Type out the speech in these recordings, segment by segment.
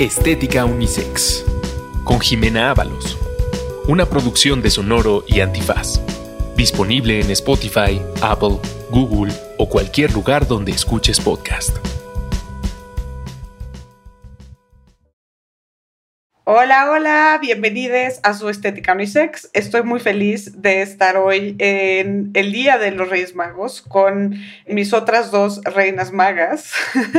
Estética Unisex con Jimena Ábalos. Una producción de Sonoro y Antifaz. Disponible en Spotify, Apple, Google o cualquier lugar donde escuches podcast. Hola, hola, bienvenidos a su Estética Unisex. Estoy muy feliz de estar hoy en el Día de los Reyes Magos con mis otras dos reinas magas.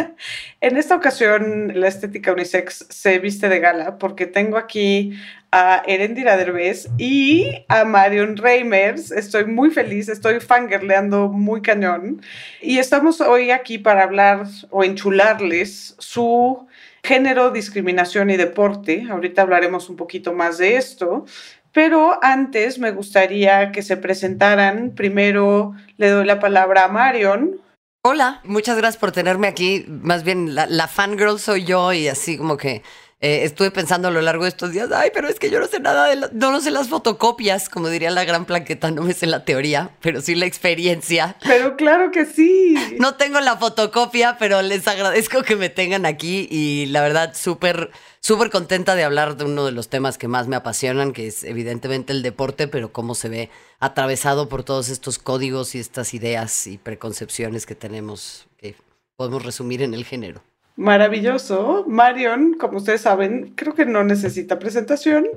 en esta ocasión, la Estética Unisex se viste de gala porque tengo aquí a Erendira Derbez y a Marion Reimers. Estoy muy feliz, estoy fangirleando muy cañón. Y estamos hoy aquí para hablar o enchularles su género, discriminación y deporte. Ahorita hablaremos un poquito más de esto. Pero antes me gustaría que se presentaran. Primero le doy la palabra a Marion. Hola, muchas gracias por tenerme aquí. Más bien, la, la fangirl soy yo y así como que eh, estuve pensando a lo largo de estos días, ay, pero es que yo no sé nada de, no, no sé las fotocopias, como diría la gran plaqueta, no me sé la teoría, pero sí la experiencia. Pero claro que sí. No tengo la fotocopia, pero les agradezco que me tengan aquí y la verdad súper, súper contenta de hablar de uno de los temas que más me apasionan, que es evidentemente el deporte, pero cómo se ve atravesado por todos estos códigos y estas ideas y preconcepciones que tenemos, que podemos resumir en el género. Maravilloso. Marion, como ustedes saben, creo que no necesita presentación,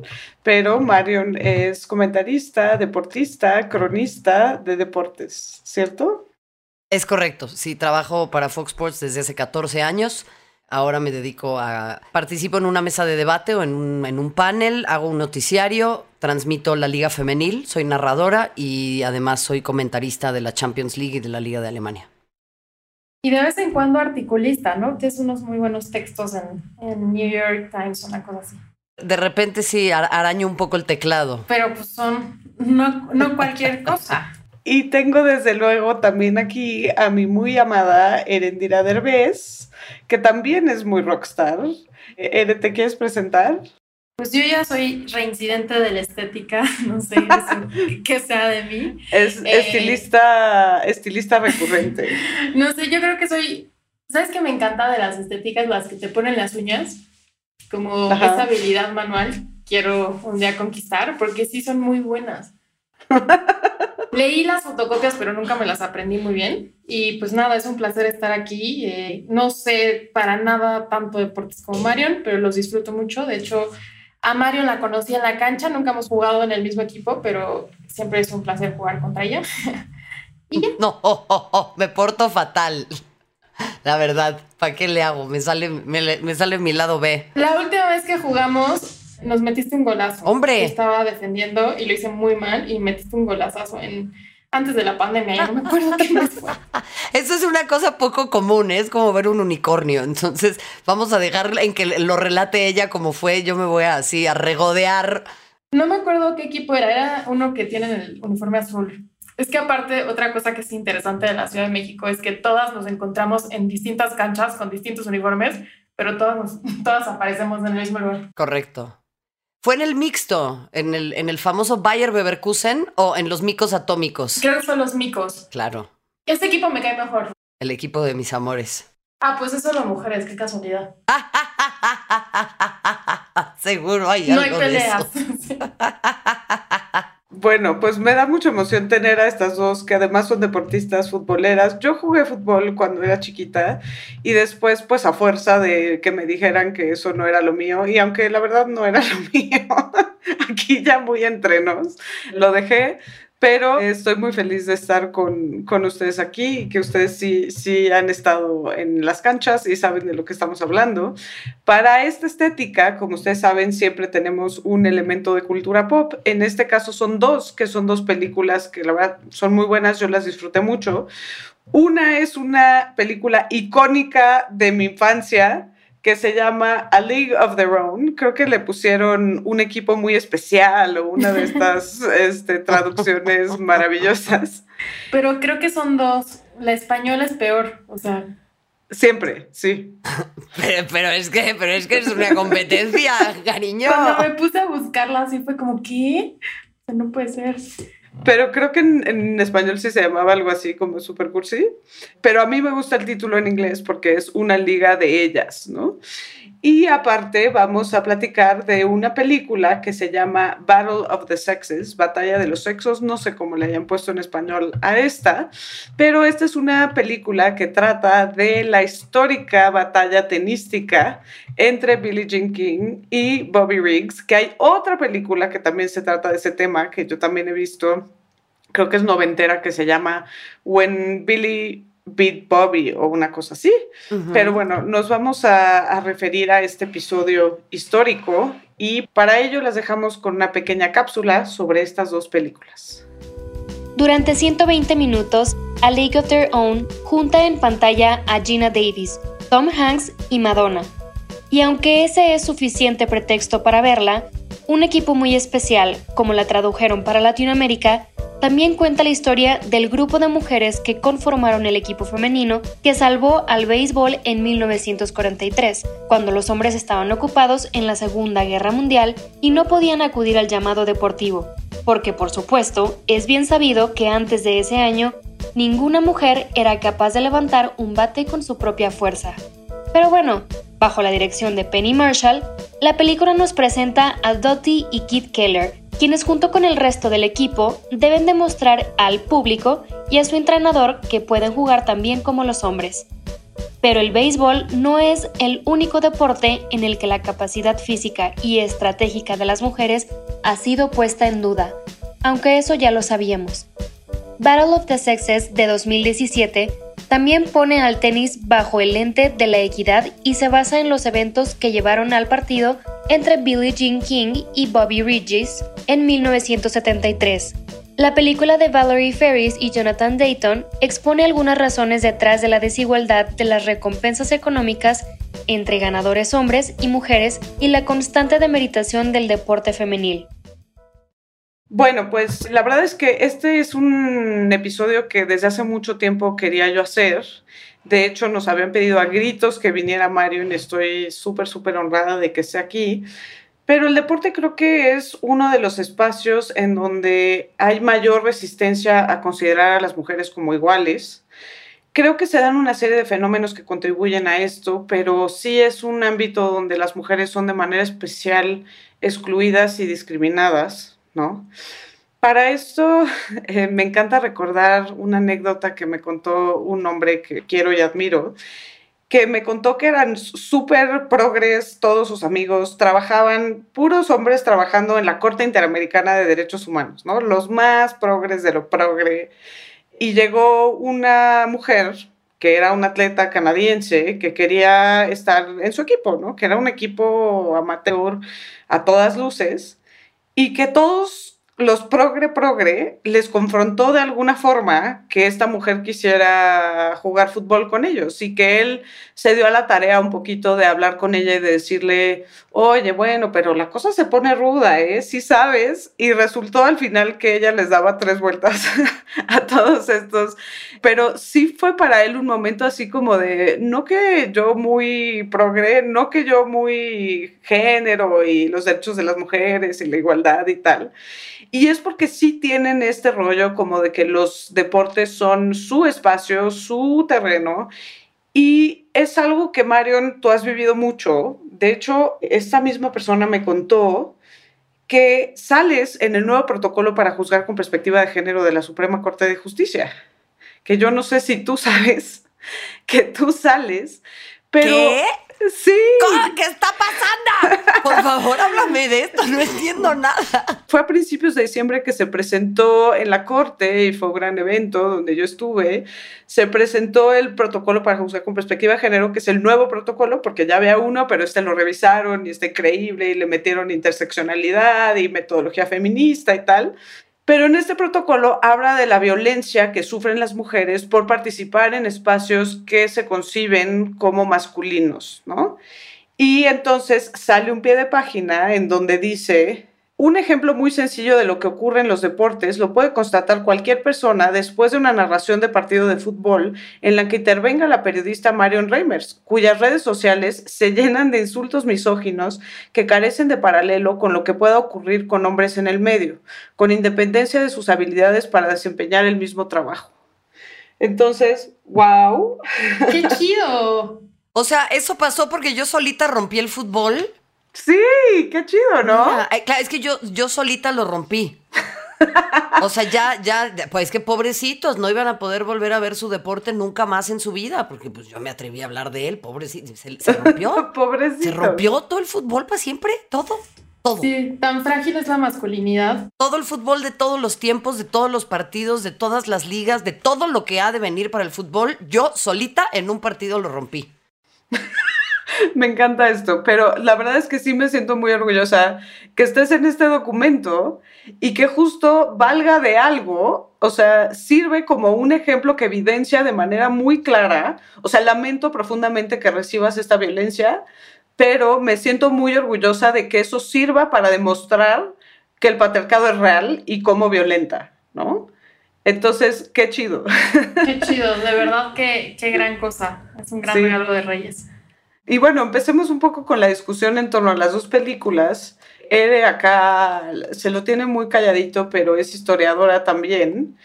pero Marion es comentarista, deportista, cronista de deportes, ¿cierto? Es correcto. Sí, trabajo para Fox Sports desde hace 14 años. Ahora me dedico a... Participo en una mesa de debate o en un, en un panel, hago un noticiario, transmito la Liga Femenil, soy narradora y además soy comentarista de la Champions League y de la Liga de Alemania. Y de vez en cuando articulista, ¿no? Tienes unos muy buenos textos en, en New York Times, una cosa así. De repente sí araño un poco el teclado. Pero pues son no, no cualquier cosa. Y tengo desde luego también aquí a mi muy amada Erendira Derbez, que también es muy rockstar. Ere, ¿te quieres presentar? Pues yo ya soy reincidente de la estética, no sé qué sea de mí. Es eh, estilista, estilista recurrente. No sé, yo creo que soy, ¿sabes qué me encanta de las estéticas? Las que te ponen las uñas, como esa habilidad manual, quiero un día conquistar, porque sí son muy buenas. Leí las fotocopias, pero nunca me las aprendí muy bien. Y pues nada, es un placer estar aquí. Eh, no sé para nada tanto deportes como Marion, pero los disfruto mucho. De hecho, a Mario la conocí en la cancha, nunca hemos jugado en el mismo equipo, pero siempre es un placer jugar contra ella. y ya. No, oh, oh, oh, me porto fatal. La verdad, ¿para qué le hago? Me sale, me, sale mi lado B. La última vez que jugamos, nos metiste un golazo. Hombre. Estaba defendiendo y lo hice muy mal y metiste un golazazo en antes de la pandemia, ya no me acuerdo qué más fue. Eso es una cosa poco común, ¿eh? es como ver un unicornio. Entonces, vamos a dejar en que lo relate ella como fue. Yo me voy así a regodear. No me acuerdo qué equipo era, era uno que tiene el uniforme azul. Es que aparte, otra cosa que es interesante de la Ciudad de México es que todas nos encontramos en distintas canchas con distintos uniformes, pero todas, todas aparecemos en el mismo lugar. Correcto. ¿Fue en el mixto, en el, en el famoso Bayer Beverkusen o en los micos atómicos? Creo que son los micos. Claro. Este equipo me cae mejor. El equipo de mis amores. Ah, pues eso las mujeres, qué casualidad. Seguro hay no algo hay peleas. Bueno, pues me da mucha emoción tener a estas dos que además son deportistas futboleras. Yo jugué fútbol cuando era chiquita y después pues a fuerza de que me dijeran que eso no era lo mío y aunque la verdad no era lo mío, aquí ya muy entrenos, lo dejé pero estoy muy feliz de estar con, con, ustedes aquí que ustedes sí, sí han estado en las canchas y saben de lo que estamos hablando. Para esta estética, como ustedes saben, siempre tenemos un elemento de cultura pop. En este caso son dos, que son dos películas que la verdad son muy buenas, yo las disfruté mucho. Una es una película icónica de mi infancia, que se llama A League of Their Own. Creo que le pusieron un equipo muy especial o una de estas este, traducciones maravillosas. Pero creo que son dos. La española es peor, o sea. Siempre, sí. Pero, es que, pero es que es una competencia, cariño. Cuando me puse a buscarla así fue como, ¿qué? no puede ser. Pero creo que en, español sí se llamaba algo así como Super Cursi. Pero a mí me gusta el título en inglés porque es una liga de ellas, ¿no? Y aparte vamos a platicar de una película que se llama Battle of the Sexes, Batalla de los Sexos, no sé cómo le hayan puesto en español a esta, pero esta es una película que trata de la histórica batalla tenística entre Billie Jean King y Bobby Riggs, que hay otra película que también se trata de ese tema, que yo también he visto, creo que es noventera, que se llama When Billie Beat Bobby o una cosa así. Pero bueno, nos vamos a, referir a este episodio histórico y para ello las dejamos con una pequeña cápsula sobre estas dos películas. Durante 120 minutos, A League of Their Own junta en pantalla a Gina Davis, Tom Hanks y Madonna. Y aunque ese es suficiente pretexto para verla, un equipo muy especial, como la tradujeron para Latinoamérica, también cuenta la historia del grupo de mujeres que conformaron el equipo femenino que salvó al béisbol en 1943, cuando los hombres estaban ocupados en la Segunda Guerra Mundial y no podían acudir al llamado deportivo, porque por supuesto es bien sabido que antes de ese año ninguna mujer era capaz de levantar un bate con su propia fuerza. Pero bueno, bajo la dirección de Penny Marshall, la película nos presenta a Dottie y Kit Keller, quienes junto con el resto del equipo deben demostrar al público y a su entrenador que pueden jugar tan bien como los hombres. Pero el béisbol no es el único deporte en el que la capacidad física y estratégica de las mujeres ha sido puesta en duda, aunque eso ya lo sabíamos. Battle of the Sexes de 2017 también pone al tenis bajo el lente de la equidad y se basa en los eventos que llevaron al partido entre Billie Jean King y Bobby Riggs en 1973. La película de Valerie Ferris y Jonathan Dayton expone algunas razones detrás de la desigualdad de las recompensas económicas entre ganadores hombres y mujeres y la constante demeritación del deporte femenil. Bueno, pues la verdad es que este es un episodio que desde hace mucho tiempo quería yo hacer. De hecho, nos habían pedido a gritos que viniera Mario y estoy súper, súper honrada de que esté aquí. Pero el deporte creo que es uno de los espacios en donde hay mayor resistencia a considerar a las mujeres como iguales. Creo que se dan una serie de fenómenos que contribuyen a esto, pero sí es un ámbito donde las mujeres son de manera especial excluidas y discriminadas. ¿No? Para esto eh, me encanta recordar una anécdota que me contó un hombre que quiero y admiro, que me contó que eran súper progres, todos sus amigos, trabajaban, puros hombres trabajando en la Corte Interamericana de Derechos Humanos, ¿no? Los más progres de lo progre. Y llegó una mujer que era una atleta canadiense que quería estar en su equipo, ¿no? Que era un equipo amateur a todas luces y que todos los progre progre les confrontó de alguna forma que esta mujer quisiera jugar fútbol con ellos y que él se dio a la tarea un poquito de hablar con ella y de decirle, oye, bueno, pero la cosa se pone ruda, ¿eh? Sí sabes. Y resultó al final que ella les daba tres vueltas a todos estos. Pero sí fue para él un momento así como de, no que yo muy progre, no que yo muy género y los derechos de las mujeres y la igualdad y tal. Y es porque sí tienen este rollo como de que los deportes son su espacio, su terreno. Y es algo que, Marion, tú has vivido mucho. De hecho, esta misma persona me contó que sales en el nuevo protocolo para juzgar con perspectiva de género de la Suprema Corte de Justicia. Que yo no sé si tú sabes que tú sales, pero... ¿Qué? Sí. ¿Qué está pasando? Por favor, háblame de esto, no entiendo nada. Fue a principios de diciembre que se presentó en la corte y fue un gran evento donde yo estuve. Se presentó el protocolo para juzgar con perspectiva de género, que es el nuevo protocolo, porque ya había uno, pero este lo revisaron y está increíble y le metieron interseccionalidad y metodología feminista y tal. Pero en este protocolo habla de la violencia que sufren las mujeres por participar en espacios que se conciben como masculinos, ¿no? Y entonces sale un pie de página en donde dice, un ejemplo muy sencillo de lo que ocurre en los deportes lo puede constatar cualquier persona después de una narración de partido de fútbol en la que intervenga la periodista Marion Reimers, cuyas redes sociales se llenan de insultos misóginos que carecen de paralelo con lo que pueda ocurrir con hombres en el medio, con independencia de sus habilidades para desempeñar el mismo trabajo. Entonces, wow. ¡Qué chido! O sea, eso pasó porque yo solita rompí el fútbol. Sí, qué chido, ¿no? claro, es que yo, yo solita lo rompí. O sea, ya, ya, pues que pobrecitos, no iban a poder volver a ver su deporte nunca más en su vida, porque pues yo me atreví a hablar de él, pobrecito, se, se rompió. pobrecito. Se rompió todo el fútbol para siempre, todo. Todo. Sí, tan frágil es la masculinidad. Todo el fútbol de todos los tiempos, de todos los partidos, de todas las ligas, de todo lo que ha de venir para el fútbol, yo solita en un partido lo rompí. me encanta esto, pero la verdad es que sí me siento muy orgullosa que estés en este documento y que justo valga de algo, o sea, sirve como un ejemplo que evidencia de manera muy clara, o sea, lamento profundamente que recibas esta violencia, pero me siento muy orgullosa de que eso sirva para demostrar que el patriarcado es real y cómo violenta, ¿no? Entonces, qué chido. Qué chido, de verdad que qué gran cosa. Es un gran regalo de Reyes. Y bueno, empecemos un poco con la discusión en torno a las dos películas. Ere acá se lo tiene muy calladito, pero es historiadora también.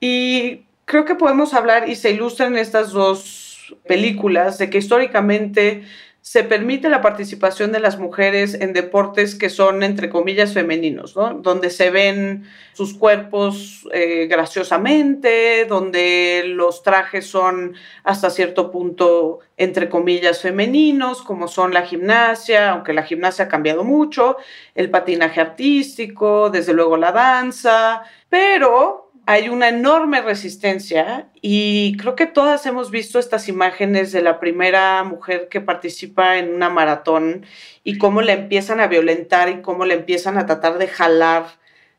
Y creo que podemos hablar, y se ilustran estas dos películas, de que históricamente se permite la participación de las mujeres en deportes que son, entre comillas, femeninos, ¿no? Donde se ven sus cuerpos eh, graciosamente, donde los trajes son hasta cierto punto, entre comillas, femeninos, como son la gimnasia, aunque la gimnasia ha cambiado mucho, el patinaje artístico, desde luego la danza, pero hay una enorme resistencia y creo que todas hemos visto estas imágenes de la primera mujer que participa en una maratón y cómo la empiezan a violentar y cómo la empiezan a tratar de jalar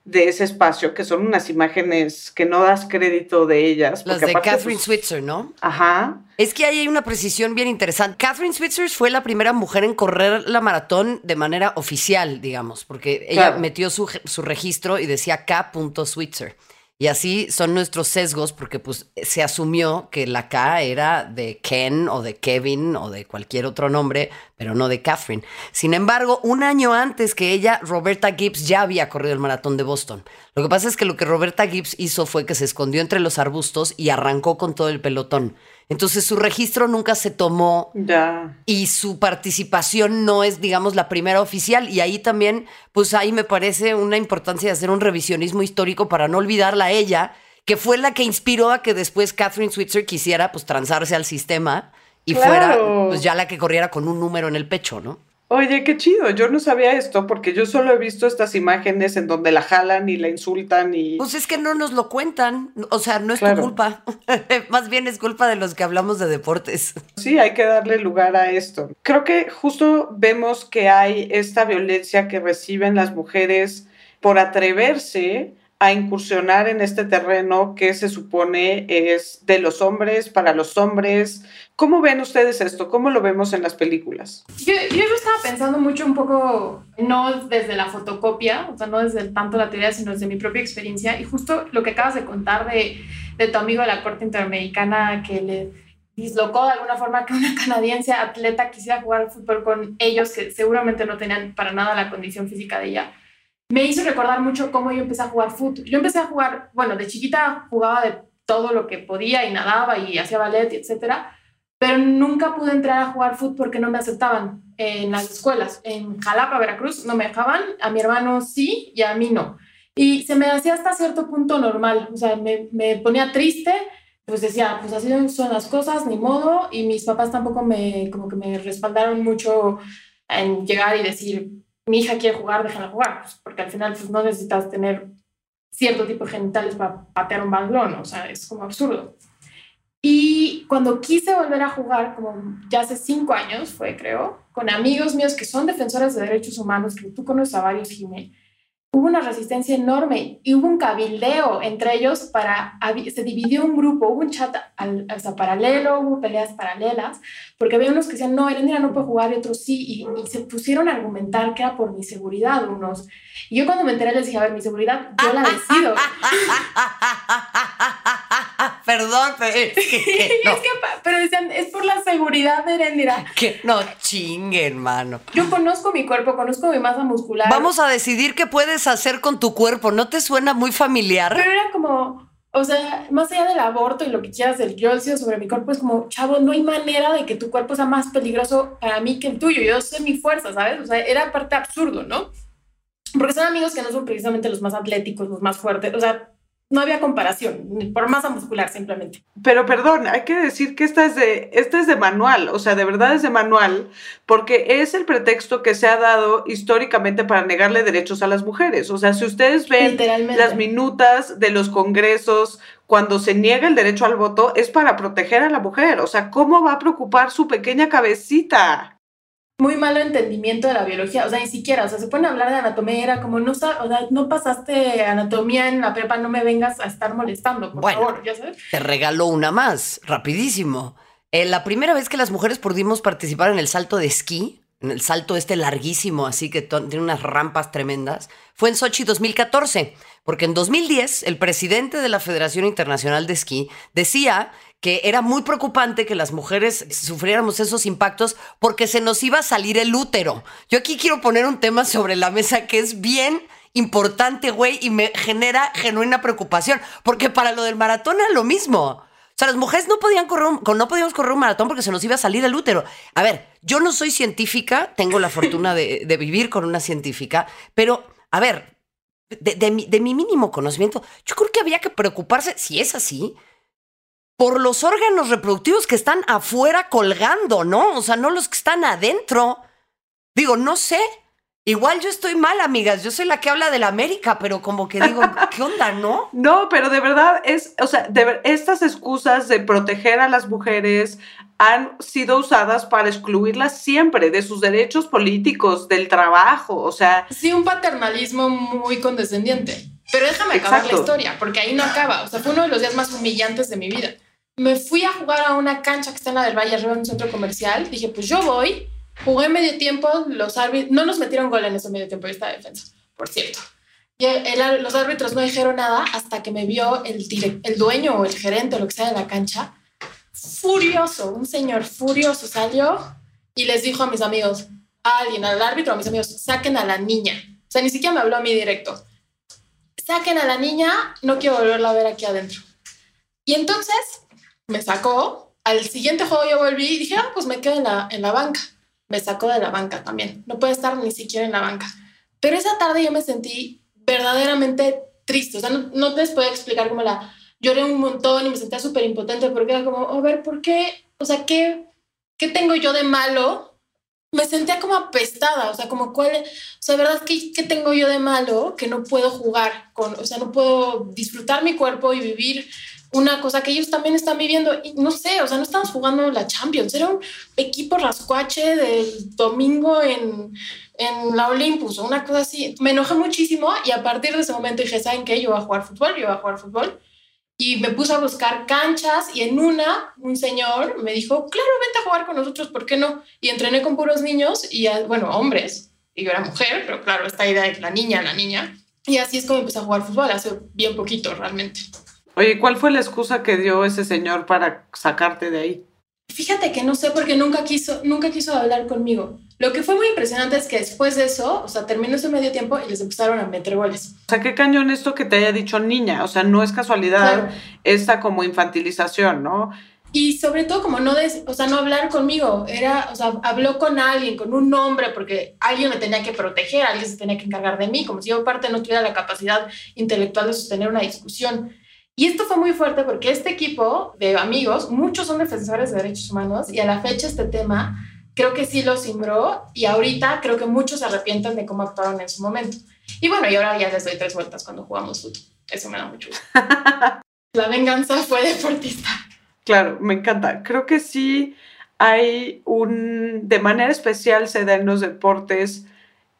de ese espacio, que son unas imágenes que no das crédito de ellas. Las de Catherine pues, Switzer, ¿no? Ajá. Es que ahí hay una precisión bien interesante. Catherine Switzer fue la primera mujer en correr la maratón de manera oficial, digamos, porque ella metió su, su registro y decía K. Switzer. Y así son nuestros sesgos porque pues se asumió que la K era de Ken o de Kevin o de cualquier otro nombre, pero no de Catherine. Sin embargo, un año antes que ella, Roberta Gibbs ya había corrido el maratón de Boston. Lo que pasa es que lo que Roberta Gibbs hizo fue que se escondió entre los arbustos y arrancó con todo el pelotón. Entonces su registro nunca se tomó ya. y su participación no es, digamos, la primera oficial. Y ahí también, pues ahí me parece una importancia de hacer un revisionismo histórico para no olvidarla a ella, que fue la que inspiró a que después Catherine Switzer quisiera pues transarse al sistema y fuera pues ya la que corriera con un número en el pecho, ¿no? Oye, qué chido, yo no sabía esto porque yo solo he visto estas imágenes en donde la jalan y la insultan y... Pues es que no nos lo cuentan, o sea, no es tu culpa, más bien es culpa de los que hablamos de deportes. Sí, hay que darle lugar a esto. Creo que justo vemos que hay esta violencia que reciben las mujeres por atreverse a incursionar en este terreno que se supone es de los hombres para los hombres. ¿Cómo ven ustedes esto? ¿Cómo lo vemos en las películas? Yo, yo estaba pensando mucho un poco, no desde la fotocopia, o sea, no desde tanto la teoría, sino desde mi propia experiencia. Y justo lo que acabas de contar de, de tu amigo de la Corte Interamericana que le dislocó de alguna forma que una canadiense atleta quisiera jugar fútbol con ellos, que seguramente no tenían para nada la condición física de ella me hizo recordar mucho cómo yo empecé a jugar fútbol. Yo empecé a jugar, bueno, de chiquita jugaba de todo lo que podía y nadaba y hacía ballet, etcétera, pero nunca pude entrar a jugar fútbol porque no me aceptaban en las escuelas. En Jalapa, Veracruz, no me dejaban, a mi hermano sí y a mí no. Y se me hacía hasta cierto punto normal, o sea, me, me ponía triste, pues decía, pues así son las cosas, ni modo, y mis papás tampoco me, como que me respaldaron mucho en llegar y decir, mi hija quiere jugar, déjala jugar, pues, porque al final pues, no necesitas tener cierto tipo de genitales para patear un balón, o sea, es como absurdo. Y cuando quise volver a jugar, como ya hace cinco años fue, creo, con amigos míos que son defensores de derechos humanos, que tú conoces a varios, Jiménez, hubo una resistencia enorme y hubo un cabildeo entre ellos para, se dividió un grupo, hubo un chat al, paralelo, hubo peleas paralelas, porque había unos que decían, no, Erendira no puede jugar y otros sí, y, se pusieron a argumentar que era por mi seguridad unos. Y yo cuando me enteré les dije, a ver, mi seguridad, yo la decido. Perdón, pero es que, pero decían, es por la seguridad de Erendira. Que no chingue, hermano. Yo conozco mi cuerpo, conozco mi masa muscular. Vamos a decidir qué puedes hacer con tu cuerpo. ¿No te suena muy familiar? Pero era como, o sea, más allá del aborto y lo que quieras del yo decido sobre mi cuerpo, es como, chavo, no hay manera de que tu cuerpo sea más peligroso para mí que el tuyo. Yo sé mi fuerza, ¿sabes? O sea, era parte absurdo, ¿no? Porque son amigos que no son precisamente los más atléticos, los más fuertes. O sea, no había comparación, por masa muscular simplemente. Pero perdón, hay que decir que esta es de, esta es de manual, o sea, de verdad es de manual, porque es el pretexto que se ha dado históricamente para negarle derechos a las mujeres. O sea, si ustedes ven las minutas de los congresos cuando se niega el derecho al voto, es para proteger a la mujer. O sea, ¿cómo va a preocupar su pequeña cabecita? Muy malo entendimiento de la biología, o sea, ni siquiera, o sea, se pueden hablar de anatomía, era como, no, o sea, no pasaste anatomía en la prepa, no me vengas a estar molestando, por favor, ya sabes. Te regalo una más, rapidísimo. Eh, la primera vez que las mujeres pudimos participar en el salto de esquí, en el salto este larguísimo, así que tiene unas rampas tremendas, fue en Sochi 2014, porque en 2010 el presidente de la Federación Internacional de Esquí decía que era muy preocupante que las mujeres sufriéramos esos impactos porque se nos iba a salir el útero. Yo aquí quiero poner un tema sobre la mesa que es bien importante, güey, y me genera genuina preocupación, porque para lo del maratón era lo mismo. O sea, las mujeres no podían correr, no podíamos correr un maratón porque se nos iba a salir el útero. A ver, yo no soy científica, tengo la fortuna de, vivir con una científica, pero, a ver, de, de mi mínimo conocimiento, yo creo que había que preocuparse, si es así, por los órganos reproductivos que están afuera colgando, ¿no? O sea, no los que están adentro. Digo, no sé. Igual yo estoy mal, amigas. Yo soy la que habla de la América, pero como que digo, ¿qué onda, no? No, pero de verdad es, o sea, de, estas excusas de proteger a las mujeres han sido usadas para excluirlas siempre de sus derechos políticos, del trabajo, o sea. Sí, un paternalismo muy condescendiente. Pero déjame acabar la historia, porque ahí no acaba. O sea, fue uno de los días más humillantes de mi vida me fui a jugar a una cancha que está en la del Valle arriba en un centro comercial. Dije, pues yo voy. Jugué medio tiempo, los árbitros no nos metieron gol en ese medio tiempo esta defensa, por cierto. Y los árbitros no dijeron nada hasta que me vio el, el dueño o el gerente o lo que sea de la cancha. Furioso, un señor furioso salió y les dijo a mis amigos, a alguien, al árbitro, a mis amigos, saquen a la niña. O sea, ni siquiera me habló a mí directo. Saquen a la niña, no quiero volverla a ver aquí adentro. Y entonces me sacó. Al siguiente juego yo volví y dije, ah, pues me quedo en la, en la banca. Me sacó de la banca también. No puede estar ni siquiera en la banca. Pero esa tarde yo me sentí verdaderamente triste. O sea, no, no te puedo explicar cómo la... Lloré un montón y me sentía súper impotente porque era como, a ver, ¿por qué? O sea, ¿qué, ¿qué tengo yo de malo? Me sentía como apestada, o sea, como cuál, o sea, ¿verdad? ¿qué, ¿qué tengo yo de malo que no puedo jugar con, o sea, no puedo disfrutar mi cuerpo y vivir una cosa que ellos también están viviendo. Y no sé, o sea, no estamos jugando la Champions, era un equipo rascuache del domingo en, en la Olympus o una cosa así. Me enojé muchísimo y a partir de ese momento dije, ¿saben qué? Yo voy a jugar fútbol, yo voy a jugar fútbol. Y me puse a buscar canchas y en una un señor me dijo, claro, vente a jugar con nosotros, ¿por qué no? Y entrené con puros niños y, bueno, hombres. Y yo era mujer, pero claro, esta idea de la niña, la niña. Y así es como empecé a jugar fútbol, hace bien poquito realmente. Oye, ¿cuál fue la excusa que dio ese señor para sacarte de ahí? Fíjate que no sé porque nunca quiso, nunca quiso hablar conmigo. Lo que fue muy impresionante es que después de eso, o sea, terminó ese medio tiempo y les empezaron a meter goles. O sea, qué cañón esto que te haya dicho niña. O sea, no es casualidad esta como infantilización, ¿no? Y sobre todo como no, o sea, no hablar conmigo, era, o sea, habló con alguien, con un hombre, porque alguien me tenía que proteger, alguien se tenía que encargar de mí, como si yo aparte no tuviera la capacidad intelectual de sostener una discusión. Y esto fue muy fuerte porque este equipo de amigos, muchos son defensores de derechos humanos y a la fecha este tema creo que sí lo simbró y ahorita creo que muchos se arrepienten de cómo actuaron en su momento. Y bueno, y ahora ya les doy tres vueltas cuando jugamos fútbol. Eso me da mucho gusto. la venganza fue deportista. Claro, me encanta. Creo que sí hay un, de manera especial se da en los deportes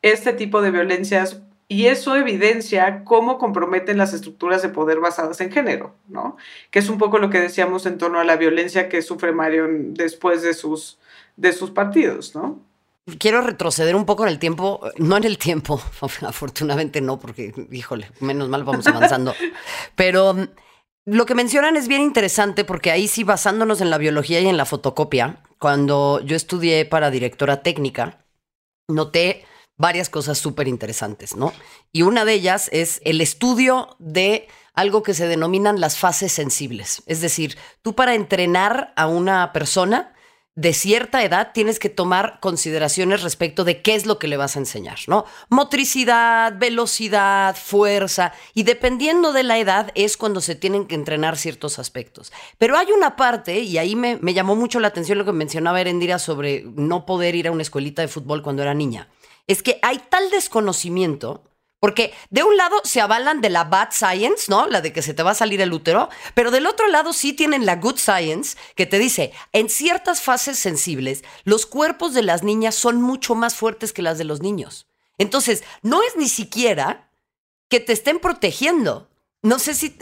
este tipo de violencias y eso evidencia cómo comprometen las estructuras de poder basadas en género, ¿no? Que es un poco lo que decíamos en torno a la violencia que sufre Marion después de sus, de sus partidos, ¿no? Quiero retroceder un poco en el tiempo, no en el tiempo, afortunadamente no, porque, híjole, menos mal vamos avanzando. Pero mm, lo que mencionan es bien interesante porque ahí sí, basándonos en la biología y en la fotocopia, cuando yo estudié para directora técnica, noté varias cosas súper interesantes, ¿no? Y una de ellas es el estudio de algo que se denominan las fases sensibles. Es decir, tú para entrenar a una persona de cierta edad tienes que tomar consideraciones respecto de qué es lo que le vas a enseñar, ¿no? Motricidad, velocidad, fuerza, y dependiendo de la edad es cuando se tienen que entrenar ciertos aspectos. Pero hay una parte, y ahí me, me llamó mucho la atención lo que mencionaba Erendira sobre no poder ir a una escuelita de fútbol cuando era niña, es que hay tal desconocimiento porque de un lado se avalan de la bad science, ¿no? La de que se te va a salir el útero, pero del otro lado sí tienen la good science, que te dice, en ciertas fases sensibles, los cuerpos de las niñas son mucho más fuertes que las de los niños. Entonces, no es ni siquiera que te estén protegiendo. No sé si,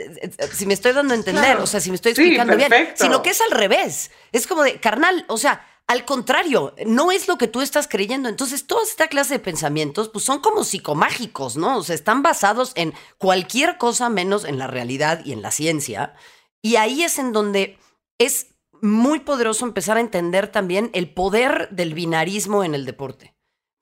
si me estoy dando a entender, o sea, si me estoy explicando bien, sino que es al revés. Es como de, carnal, o sea, al contrario, no es lo que tú estás creyendo. Entonces, toda esta clase de pensamientos, pues son como psicomágicos, ¿no? O sea, están basados en cualquier cosa menos en la realidad y en la ciencia. Y ahí es en donde es muy poderoso empezar a entender también el poder del binarismo en el deporte.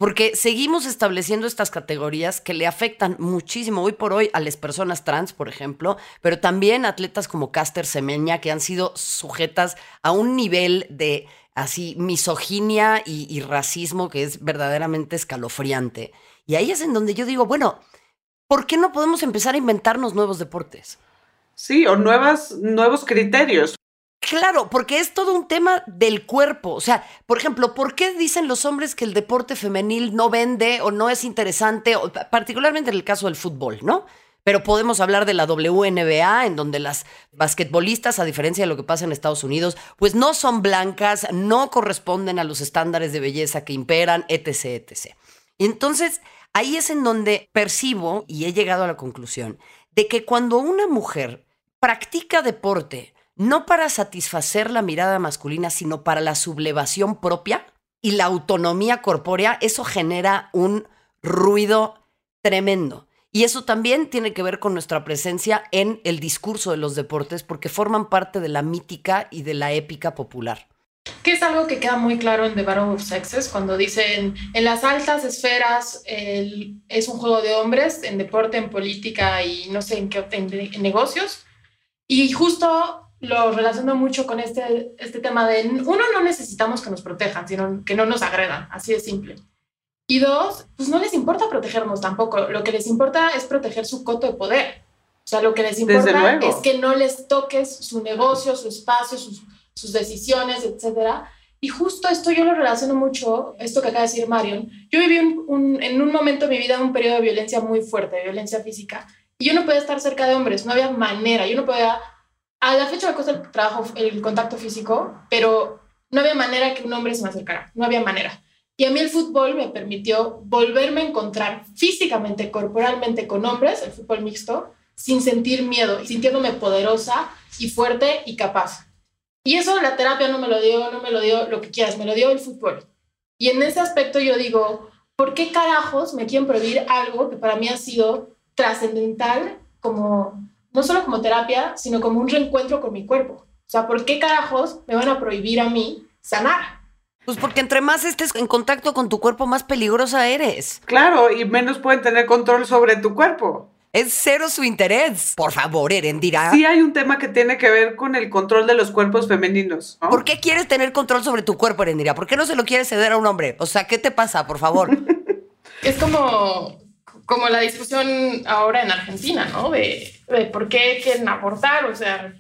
Porque seguimos estableciendo estas categorías que le afectan muchísimo hoy por hoy a las personas trans, por ejemplo, pero también atletas como Caster Semeña, que han sido sujetas a un nivel de así misoginia y, racismo que es verdaderamente escalofriante. Y ahí es en donde yo digo, bueno, ¿por qué no podemos empezar a inventarnos nuevos deportes? Sí, o nuevas, nuevos criterios. Claro, porque es todo un tema del cuerpo. O sea, por ejemplo, ¿por qué dicen los hombres que el deporte femenil no vende o no es interesante, particularmente en el caso del fútbol, ¿no? Pero podemos hablar de la WNBA, en donde las basquetbolistas, a diferencia de lo que pasa en Estados Unidos, pues no son blancas, no corresponden a los estándares de belleza que imperan, etc., etc. Y entonces ahí es en donde percibo y he llegado a la conclusión de que cuando una mujer practica deporte, no para satisfacer la mirada masculina, sino para la sublevación propia y la autonomía corpórea, eso genera un ruido tremendo. Y eso también tiene que ver con nuestra presencia en el discurso de los deportes, porque forman parte de la mítica y de la épica popular. Que es algo que queda muy claro en The Battle of Sexes, cuando dicen en las altas esferas es un juego de hombres, en deporte, en política y no sé en qué en, negocios. Y justo lo relaciono mucho con este, este tema de uno, no necesitamos que nos protejan, sino que no nos agredan, así de simple. Y dos, pues no les importa protegernos tampoco. Lo que les importa es proteger su coto de poder. O sea, lo que les importa es que no les toques su negocio, su espacio, sus, sus decisiones, etc. Y justo esto yo lo relaciono mucho, esto que acaba de decir Marion. Yo viví un, en un momento de mi vida un periodo de violencia muy fuerte, de violencia física, y yo no podía estar cerca de hombres, no había manera, yo no podía, a la fecha me cuesta el trabajo, el contacto físico, pero no había manera que un hombre se me acercara, no había manera. Y a mí el fútbol me permitió volverme a encontrar físicamente, corporalmente con hombres, el fútbol mixto, sin sentir miedo, sintiéndome poderosa y fuerte y capaz. Y eso la terapia no me lo dio, no me lo dio lo que quieras, me lo dio el fútbol. Y en ese aspecto yo digo, ¿por qué carajos me quieren prohibir algo que para mí ha sido trascendental como, no solo como terapia, sino como un reencuentro con mi cuerpo? O sea, ¿por qué carajos me van a prohibir a mí sanar? Pues porque entre más estés en contacto con tu cuerpo, más peligrosa eres. Claro, y menos pueden tener control sobre tu cuerpo. Es cero su interés. Por favor, Erendira. Sí hay un tema que tiene que ver con el control de los cuerpos femeninos. ¿Por qué quieres tener control sobre tu cuerpo, Erendira? ¿Por qué no se lo quieres ceder a un hombre? O sea, ¿qué te pasa, por favor? es como, como la discusión ahora en Argentina, ¿no? De, de por qué quieren abortar. O sea,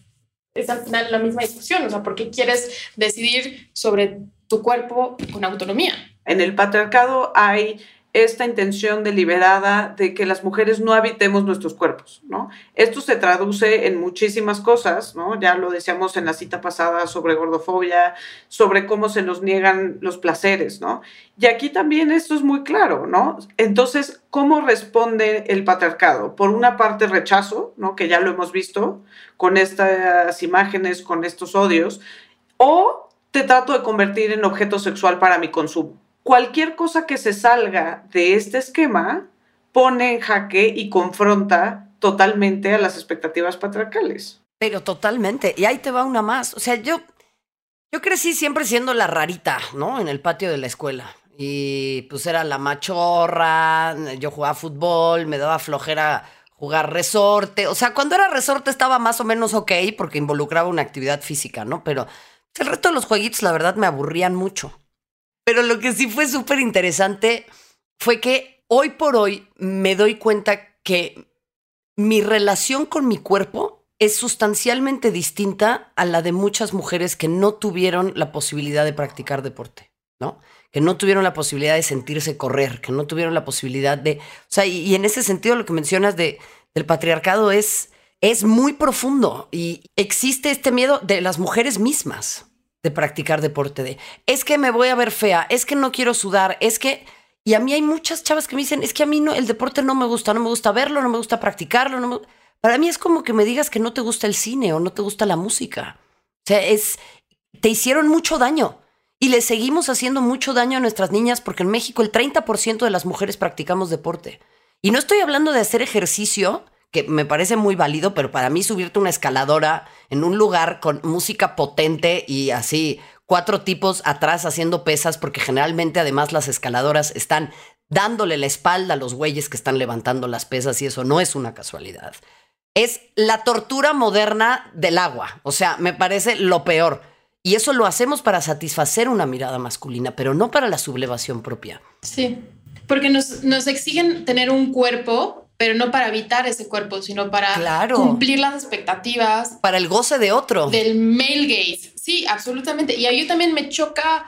es al final la misma discusión. O sea, ¿por qué quieres decidir sobre tu cuerpo con autonomía. En el patriarcado hay esta intención deliberada de que las mujeres no habitemos nuestros cuerpos, ¿no? Esto se traduce en muchísimas cosas, ¿no? Ya lo decíamos en la cita pasada sobre gordofobia, sobre cómo se nos niegan los placeres, ¿no? Y aquí también esto es muy claro, ¿no? Entonces, ¿cómo responde el patriarcado? Por una parte, rechazo, ¿no? Que ya lo hemos visto con estas imágenes, con estos odios, o te trato de convertir en objeto sexual para mi consumo. Cualquier cosa que se salga de este esquema pone en jaque y confronta totalmente a las expectativas patriarcales. Pero totalmente. Y ahí te va una más. O sea, yo, yo crecí siempre siendo la rarita, ¿no? En el patio de la escuela. Y pues era la machorra, yo jugaba fútbol, me daba flojera jugar resorte. O sea, cuando era resorte estaba más o menos ok porque involucraba una actividad física, ¿no? Pero el resto de los jueguitos, la verdad, me aburrían mucho. Pero lo que sí fue súper interesante fue que hoy por hoy me doy cuenta que mi relación con mi cuerpo es sustancialmente distinta a la de muchas mujeres que no tuvieron la posibilidad de practicar deporte, ¿no? Que no tuvieron la posibilidad de sentirse correr, que no tuvieron la posibilidad de... O sea, y, en ese sentido lo que mencionas de, del patriarcado es, es muy profundo y existe este miedo de las mujeres mismas de practicar deporte, de es que me voy a ver fea, es que no quiero sudar, es que... Y a mí hay muchas chavas que me dicen, es que a mí no, el deporte no me gusta, no me gusta verlo, no me gusta practicarlo. Para mí es como que me digas que no te gusta el cine o no te gusta la música. O sea, es, te hicieron mucho daño y le seguimos haciendo mucho daño a nuestras niñas porque en México el 30% de las mujeres practicamos deporte. Y no estoy hablando de hacer ejercicio, que me parece muy válido, pero para mí subirte una escaladora en un lugar con música potente y así cuatro tipos atrás haciendo pesas, porque generalmente además las escaladoras están dándole la espalda a los güeyes que están levantando las pesas y eso no es una casualidad es la tortura moderna del agua. O sea, me parece lo peor. Y eso lo hacemos para satisfacer una mirada masculina, pero no para la sublevación propia. Sí, porque nos, nos exigen tener un cuerpo, pero no para evitar ese cuerpo, sino para cumplir las expectativas. Para el goce de otro. Del male gaze. Sí, absolutamente. Y a mí también me choca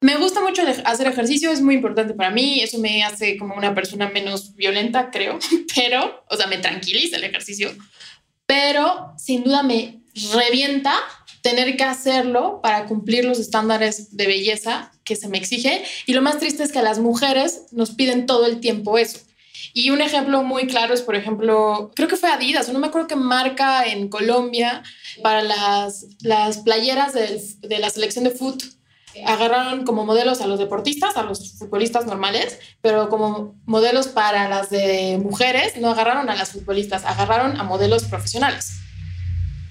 me gusta mucho hacer ejercicio, es muy importante para mí, eso me hace como una persona menos violenta, creo, pero, o sea, me tranquiliza el ejercicio, pero sin duda me revienta tener que hacerlo para cumplir los estándares de belleza que se me exige. Y lo más triste es que las mujeres nos piden todo el tiempo eso. Y un ejemplo muy claro es, por ejemplo, creo que fue Adidas, no me acuerdo qué marca en Colombia para las, las playeras de, de la selección de fútbol agarraron como modelos a los deportistas, a los futbolistas normales, pero como modelos para las de mujeres, no agarraron a las futbolistas, agarraron a modelos profesionales.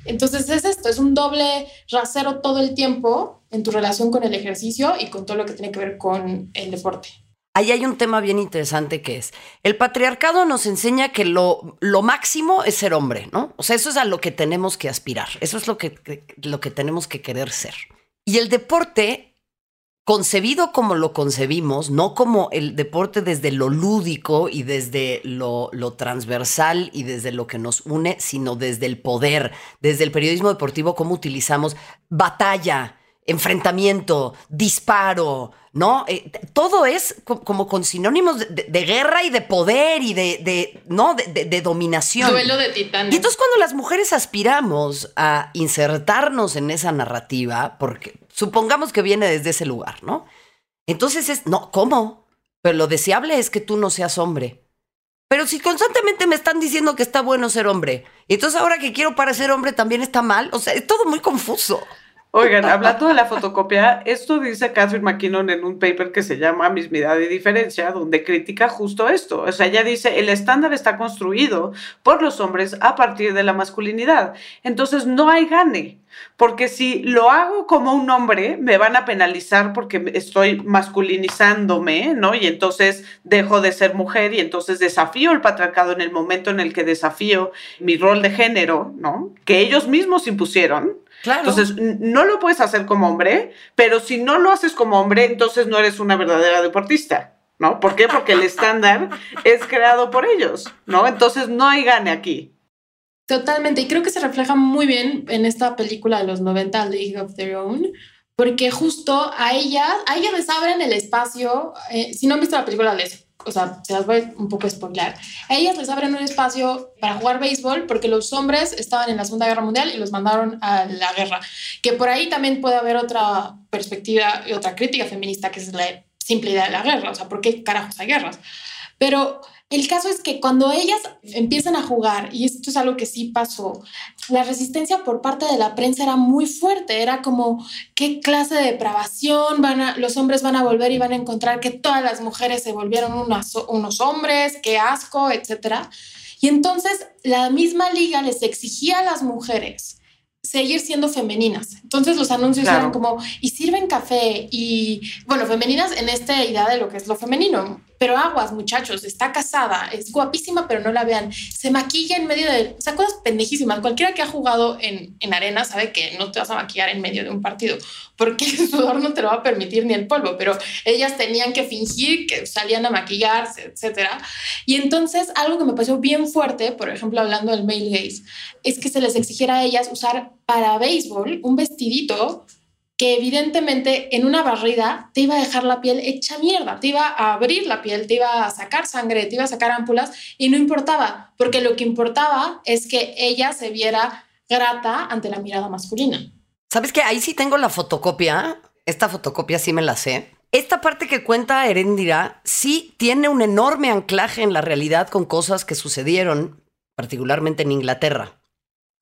Entonces es esto, es un doble rasero todo el tiempo en tu relación con el ejercicio y con todo lo que tiene que ver con el deporte. Ahí hay un tema bien interesante que es, el patriarcado nos enseña que lo, lo máximo es ser hombre, ¿no? O sea, eso es a lo que tenemos que aspirar, eso es lo que, lo que tenemos que querer ser. Y el deporte concebido como lo concebimos, no como el deporte desde lo lúdico y desde lo, lo, transversal y desde lo que nos une, sino desde el poder, desde el periodismo deportivo, cómo utilizamos batalla, enfrentamiento, disparo, ¿no? Eh, todo es como con sinónimos de, guerra y de poder y de, ¿no? De, dominación. Duelo de titanes. Y entonces cuando las mujeres aspiramos a insertarnos en esa narrativa, porque supongamos que viene desde ese lugar, ¿no? Entonces es, no, ¿cómo? Pero lo deseable es que tú no seas hombre. Pero si constantemente me están diciendo que está bueno ser hombre, entonces ahora que quiero parecer hombre también está mal, o sea, es todo muy confuso. Oigan, hablando de la fotocopia, esto dice Catherine McKinnon en un paper que se llama Mismidad y Diferencia, donde critica justo esto. O sea, ella dice, el estándar está construido por los hombres a partir de la masculinidad. Entonces, no hay gane. Porque si lo hago como un hombre, me van a penalizar porque estoy masculinizándome, ¿no? Y entonces dejo de ser mujer y entonces desafío el patriarcado en el momento en el que desafío mi rol de género, ¿no? Que ellos mismos impusieron entonces, no lo puedes hacer como hombre, pero si no lo haces como hombre, entonces no eres una verdadera deportista. ¿No? ¿Por qué? Porque el estándar es creado por ellos, ¿no? Entonces no hay gane aquí. Totalmente, y creo que se refleja muy bien en esta película de los 90, League of Their Own, porque justo a ella, a ella les abren el espacio, eh, si no han visto la película, les o sea, se las voy un poco a spoiler. A ellas les abren un espacio para jugar béisbol porque los hombres estaban en la Segunda Guerra Mundial y los mandaron a la guerra. Que por ahí también puede haber otra perspectiva y otra crítica feminista que es la simple idea de la guerra. O sea, ¿por qué carajos hay guerras? Pero el caso es que cuando ellas empiezan a jugar, y esto es algo que sí pasó, la resistencia por parte de la prensa era muy fuerte, era como, ¿qué clase de depravación van a, los hombres van a volver y van a encontrar que todas las mujeres se volvieron unos hombres, qué asco, etcétera? Y entonces la misma liga les exigía a las mujeres seguir siendo femeninas. Entonces los anuncios eran como, y sirven café, y bueno, femeninas en esta idea de lo que es lo femenino. Pero aguas, muchachos, está casada, es guapísima, pero no la vean. Se maquilla en medio de... O sea, cosas pendejísimas. Cualquiera que ha jugado en, en arena sabe que no te vas a maquillar en medio de un partido, porque el sudor no te lo va a permitir ni el polvo, pero ellas tenían que fingir que salían a maquillarse, etcétera. Y entonces, algo que me pareció bien fuerte, por ejemplo, hablando del male gaze, es que se les exigiera a ellas usar para béisbol un vestidito que evidentemente en una barrida te iba a dejar la piel hecha mierda, te iba a abrir la piel, te iba a sacar sangre, te iba a sacar ámpulas y no importaba, porque lo que importaba es que ella se viera grata ante la mirada masculina. ¿Sabes que Ahí sí tengo la fotocopia, esta fotocopia sí me la sé. Esta parte que cuenta Erendira sí tiene un enorme anclaje en la realidad con cosas que sucedieron, particularmente en Inglaterra.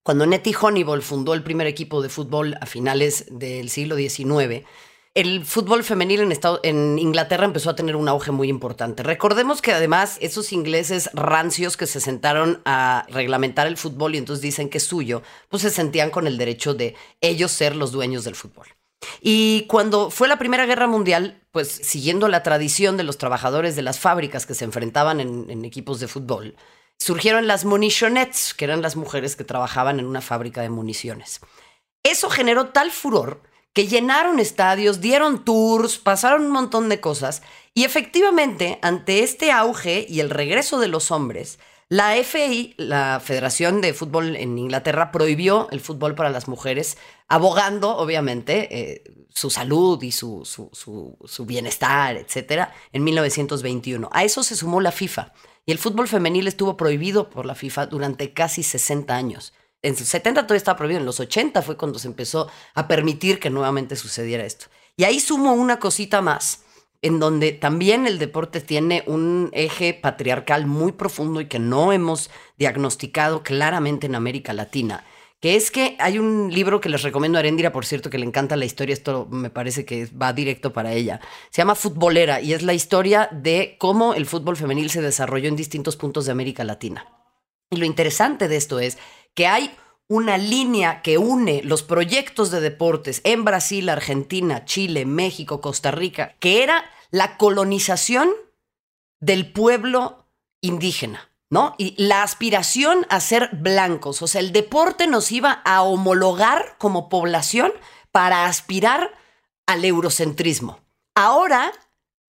Cuando Nettie Honeyball fundó el primer equipo de fútbol a finales del siglo XIX, el fútbol femenil en, Inglaterra empezó a tener un auge muy importante. Recordemos que además esos ingleses rancios que se sentaron a reglamentar el fútbol y entonces dicen que es suyo, pues se sentían con el derecho de ellos ser los dueños del fútbol. Y cuando fue la Primera Guerra Mundial, pues siguiendo la tradición de los trabajadores de las fábricas que se enfrentaban en, en equipos de fútbol, surgieron las munitionettes, que eran las mujeres que trabajaban en una fábrica de municiones. Eso generó tal furor que llenaron estadios, dieron tours, pasaron un montón de cosas y efectivamente ante este auge y el regreso de los hombres, la FI, la Federación de Fútbol en Inglaterra, prohibió el fútbol para las mujeres, abogando, obviamente, eh, su salud y su, su, su bienestar, etcétera, en 1921. A eso se sumó la FIFA. Y el fútbol femenil estuvo prohibido por la FIFA durante casi 60 años. En los 70 todavía estaba prohibido, en los 80 fue cuando se empezó a permitir que nuevamente sucediera esto. Y ahí sumo una cosita más, en donde también el deporte tiene un eje patriarcal muy profundo y que no hemos diagnosticado claramente en América Latina que es que hay un libro que les recomiendo a Arendira, por cierto, que le encanta la historia, esto me parece que va directo para ella. Se llama Futbolera y es la historia de cómo el fútbol femenil se desarrolló en distintos puntos de América Latina. Y lo interesante de esto es que hay una línea que une los proyectos de deportes en Brasil, Argentina, Chile, México, Costa Rica, que era la colonización del pueblo indígena. Y la aspiración a ser blancos, o sea, el deporte nos iba a homologar como población para aspirar al eurocentrismo. Ahora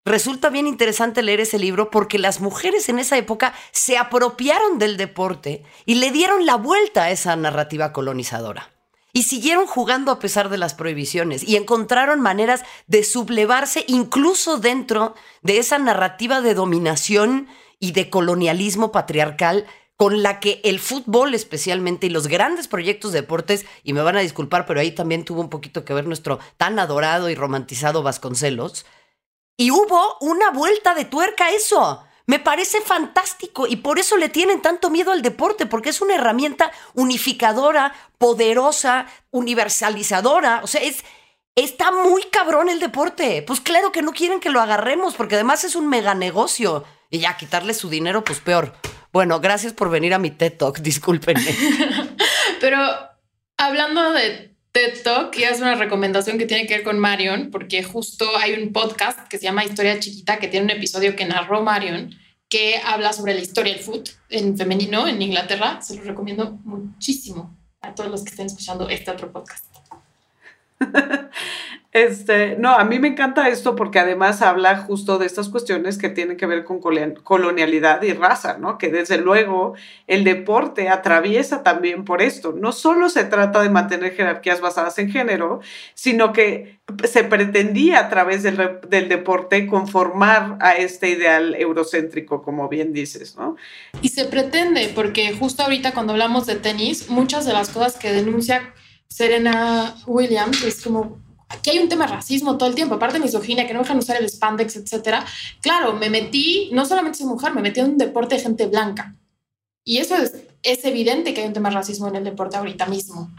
resulta bien interesante leer ese libro porque las mujeres en esa época se apropiaron del deporte y le dieron la vuelta a esa narrativa colonizadora. Y siguieron jugando a pesar de las prohibiciones y encontraron maneras de sublevarse incluso dentro de esa narrativa de dominación y de colonialismo patriarcal con la que el fútbol especialmente y los grandes proyectos de deportes, y me van a disculpar, pero ahí también tuvo un poquito que ver nuestro tan adorado y romantizado Vasconcelos, y hubo una vuelta de tuerca a eso. Me parece fantástico y por eso le tienen tanto miedo al deporte, porque es una herramienta unificadora, poderosa, universalizadora. O sea, es, está muy cabrón el deporte. Pues claro que no quieren que lo agarremos, porque además es un mega negocio. Y ya quitarle su dinero, pues peor. Bueno, gracias por venir a mi TED Talk, discúlpenme. Pero hablando de TED Talk, y es una recomendación que tiene que ver con Marion, porque justo hay un podcast que se llama Historia Chiquita, que tiene un episodio que narró Marion, que habla sobre la historia del foot en femenino en Inglaterra. Se lo recomiendo muchísimo a todos los que estén escuchando este otro podcast. Este, no, a mí me encanta esto porque además habla justo de estas cuestiones que tienen que ver con colonialidad y raza, ¿no? Que desde luego el deporte atraviesa también por esto. No solo se trata de mantener jerarquías basadas en género, sino que se pretendía a través del, deporte conformar a este ideal eurocéntrico, como bien dices, ¿no? Y se pretende, porque justo ahorita cuando hablamos de tenis, muchas de las cosas que denuncia Serena Williams es como aquí hay un tema de racismo todo el tiempo, aparte de misoginia, que no dejan usar el spandex, etcétera. Claro, me metí, no solamente soy mujer, me metí en un deporte de gente blanca. Y eso es, es evidente que hay un tema de racismo en el deporte ahorita mismo.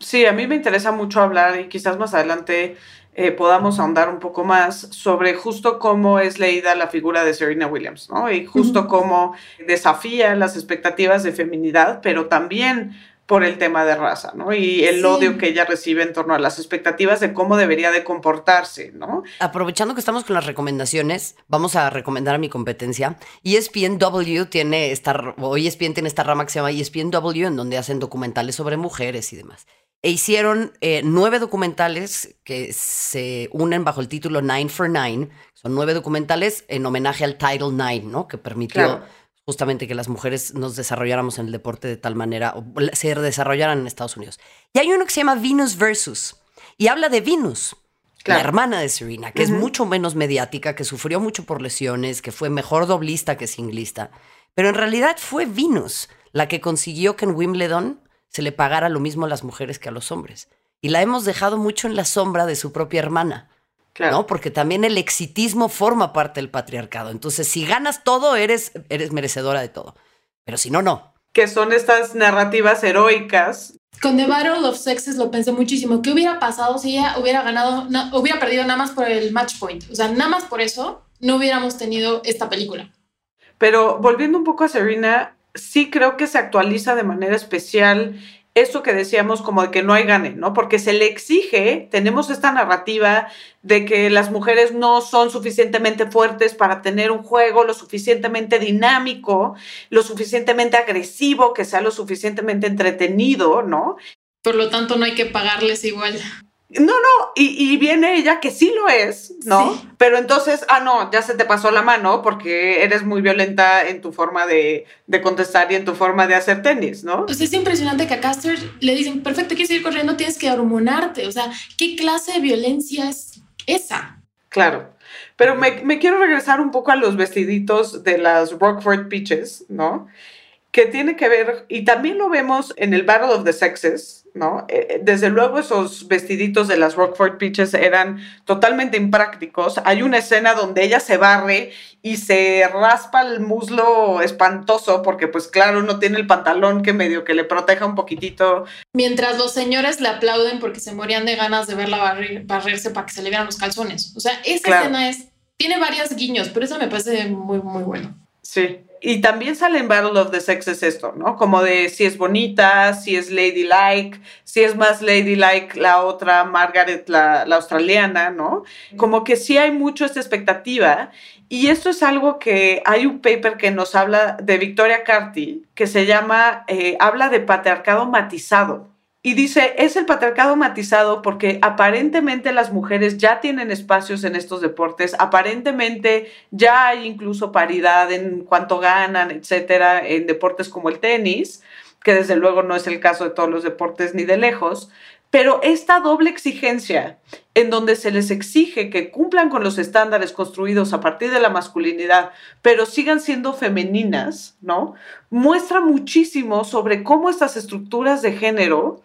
Sí, a mí me interesa mucho hablar y quizás más adelante eh, podamos ahondar un poco más sobre justo cómo es leída la figura de Serena Williams, ¿no? Y justo cómo desafía las expectativas de feminidad, pero también por el tema de raza, ¿no? Y el odio que ella recibe en torno a las expectativas de cómo debería de comportarse, ¿no? Aprovechando que estamos con las recomendaciones, vamos a recomendar a mi competencia. ESPNW tiene esta, o ESPN tiene esta rama que se llama ESPNW, en donde hacen documentales sobre mujeres y demás. E hicieron eh, nueve documentales que se unen bajo el título Nine for Nine. Son nueve documentales en homenaje al Title Nine, ¿no? Que permitió justamente que las mujeres nos desarrolláramos en el deporte de tal manera, o se desarrollaran en Estados Unidos. Y hay uno que se llama Venus Versus, y habla de Venus, la hermana de Serena, que es mucho menos mediática, que sufrió mucho por lesiones, que fue mejor doblista que singlista. Pero en realidad fue Venus la que consiguió que en Wimbledon se le pagara lo mismo a las mujeres que a los hombres. Y la hemos dejado mucho en la sombra de su propia hermana. ¿No? Porque también el exitismo forma parte del patriarcado. Entonces, si ganas todo, eres, eres merecedora de todo. Pero si no, no. Que son estas narrativas heroicas. Con The Battle of Sexes lo pensé muchísimo. ¿Qué hubiera pasado si ella hubiera ganado, hubiera perdido nada más por el match point? O sea, nada más por eso no hubiéramos tenido esta película. Pero volviendo un poco a Serena, sí creo que se actualiza de manera especial eso que decíamos como de que no hay gane, ¿no? Porque se le exige, tenemos esta narrativa de que las mujeres no son suficientemente fuertes para tener un juego lo suficientemente dinámico, lo suficientemente agresivo, que sea lo suficientemente entretenido, ¿no? Por lo tanto, no hay que pagarles igual. No, no, y, viene ella que sí lo es, ¿no? Pero entonces, ah, no, ya se te pasó la mano porque eres muy violenta en tu forma de, contestar y en tu forma de hacer tenis, ¿no? Pues es impresionante que a Caster le dicen, perfecto, quieres seguir corriendo, tienes que hormonarte. O sea, ¿qué clase de violencia es esa? Claro. Pero me, me quiero regresar un poco a los vestiditos de las Rockford Peaches, ¿no? Que tiene que ver, y también lo vemos en el Battle of the Sexes, ¿no? Eh, eh, desde luego esos vestiditos de las Rockford Peaches eran totalmente imprácticos. Hay una escena donde ella se barre y se raspa el muslo espantoso porque pues claro, no tiene el pantalón que medio que le proteja un poquitito. Mientras los señores le aplauden porque se morían de ganas de verla barrerse para que se le vieran los calzones. O sea, esa escena es, tiene varios guiños, pero eso me parece muy, muy bueno. Sí y también sale en Battle of the Sexes esto, ¿no? Como de si es bonita, si es ladylike, si es más ladylike la otra Margaret, la, la australiana, ¿no? Como que sí hay mucho esta expectativa. Y esto es algo que hay un paper que nos habla de Victoria Carty, que se llama, eh, habla de patriarcado matizado. Y dice, es el patriarcado matizado porque aparentemente las mujeres ya tienen espacios en estos deportes, aparentemente ya hay incluso paridad en cuanto ganan, etcétera, en deportes como el tenis, que desde luego no es el caso de todos los deportes ni de lejos, pero esta doble exigencia en donde se les exige que cumplan con los estándares construidos a partir de la masculinidad, pero sigan siendo femeninas, ¿no? Muestra muchísimo sobre cómo estas estructuras de género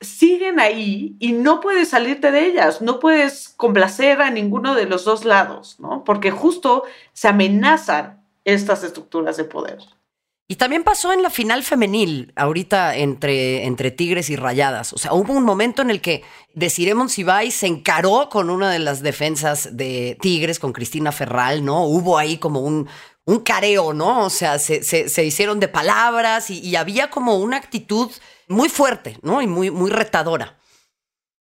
siguen ahí y no puedes salirte de ellas, no puedes complacer a ninguno de los dos lados, ¿no? Porque justo se amenazan estas estructuras de poder. Y también pasó en la final femenil, ahorita entre, entre Tigres y Rayadas. O sea, hubo un momento en el que Desiree Monsiváis se encaró con una de las defensas de Tigres, con Cristina Ferral, ¿no? Hubo ahí como un, un careo, ¿no? O sea, se, se, hicieron de palabras y, y, había como una actitud muy fuerte, ¿no? Y muy, muy retadora.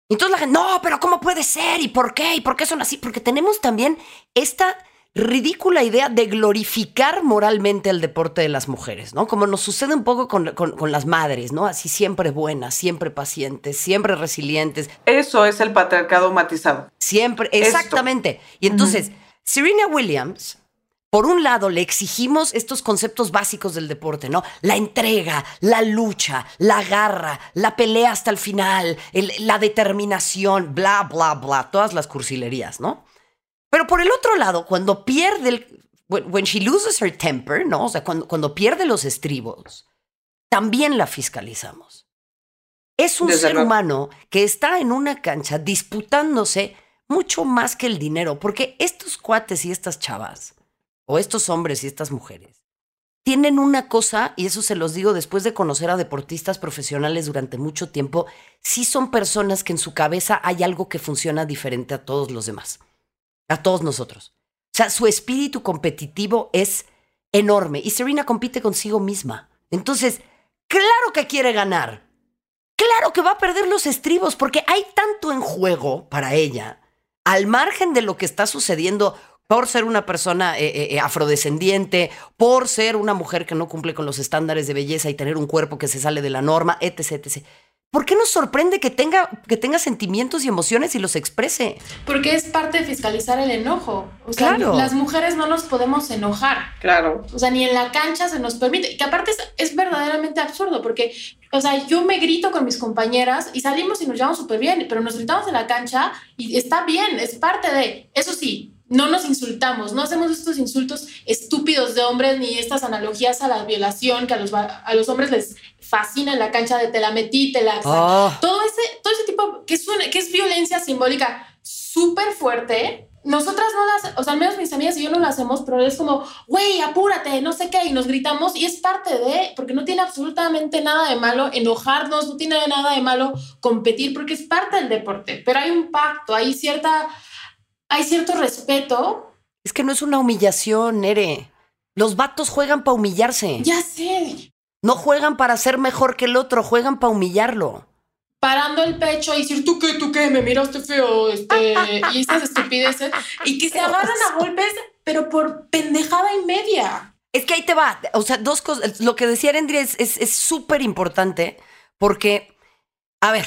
Entonces la gente, no, pero ¿cómo puede ser? ¿Y por qué? ¿Y por qué son así? Porque tenemos también esta ridícula idea de glorificar moralmente el deporte de las mujeres, ¿no? Como nos sucede un poco con, las madres, ¿no? Así siempre buenas, siempre pacientes, siempre resilientes. Eso es el patriarcado matizado. Siempre, exactamente. Y entonces, Serena Williams, por un lado, le exigimos estos conceptos básicos del deporte, ¿no? La entrega, la lucha, la garra, la pelea hasta el final, la determinación, bla, bla, bla, todas las cursilerías, ¿no? Pero por el otro lado, cuando pierde el. When she loses her temper, ¿no? O sea, cuando, cuando pierde los estribos, también la fiscalizamos. Es un ser humano que está en una cancha disputándose mucho más que el dinero, porque estos cuates y estas chavas, o estos hombres y estas mujeres, tienen una cosa, y eso se los digo después de conocer a deportistas profesionales durante mucho tiempo, sí son personas que en su cabeza hay algo que funciona diferente a todos los demás a todos nosotros. O sea, su espíritu competitivo es enorme y Serena compite consigo misma. Entonces, claro que quiere ganar, claro que va a perder los estribos porque hay tanto en juego para ella, al margen de lo que está sucediendo por ser una persona eh, eh, eh, afrodescendiente, por ser una mujer que no cumple con los estándares de belleza y tener un cuerpo que se sale de la norma, etc, etc. ¿Por qué nos sorprende que tenga, que tenga sentimientos y emociones y los exprese? Porque es parte de fiscalizar el enojo. O sea, claro. las mujeres no nos podemos enojar. Claro. O sea, ni en la cancha se nos permite. Que aparte es, es verdaderamente absurdo, porque, o sea, yo me grito con mis compañeras y salimos y nos llevamos súper bien, pero nos gritamos en la cancha y está bien, es parte de. Eso sí, no nos insultamos, no hacemos estos insultos estúpidos de hombres ni estas analogías a la violación que a los, a los hombres les fascina en la cancha de te la metí, te la... Ah. Todo, ese, todo ese tipo que es, que es violencia simbólica súper fuerte. Nosotras no las, o sea, al menos mis amigas y yo no lo hacemos, pero es como, güey, apúrate, no sé qué, y nos gritamos y es parte de, porque no tiene absolutamente nada de malo enojarnos, no tiene nada de malo competir, porque es parte del deporte, pero hay un pacto, hay cierta hay cierto respeto. Es que no es una humillación, Nere. Los vatos juegan para humillarse. Ya sé. No juegan para ser mejor que el otro, juegan para humillarlo. Parando el pecho y decir, ¿tú qué, tú qué? Me miraste feo, este, y esas estupideces. Y que se agarran a golpes, pero por pendejada y media. Es que ahí te va. O sea, dos cosas. Lo que decía Endria es súper importante porque a ver,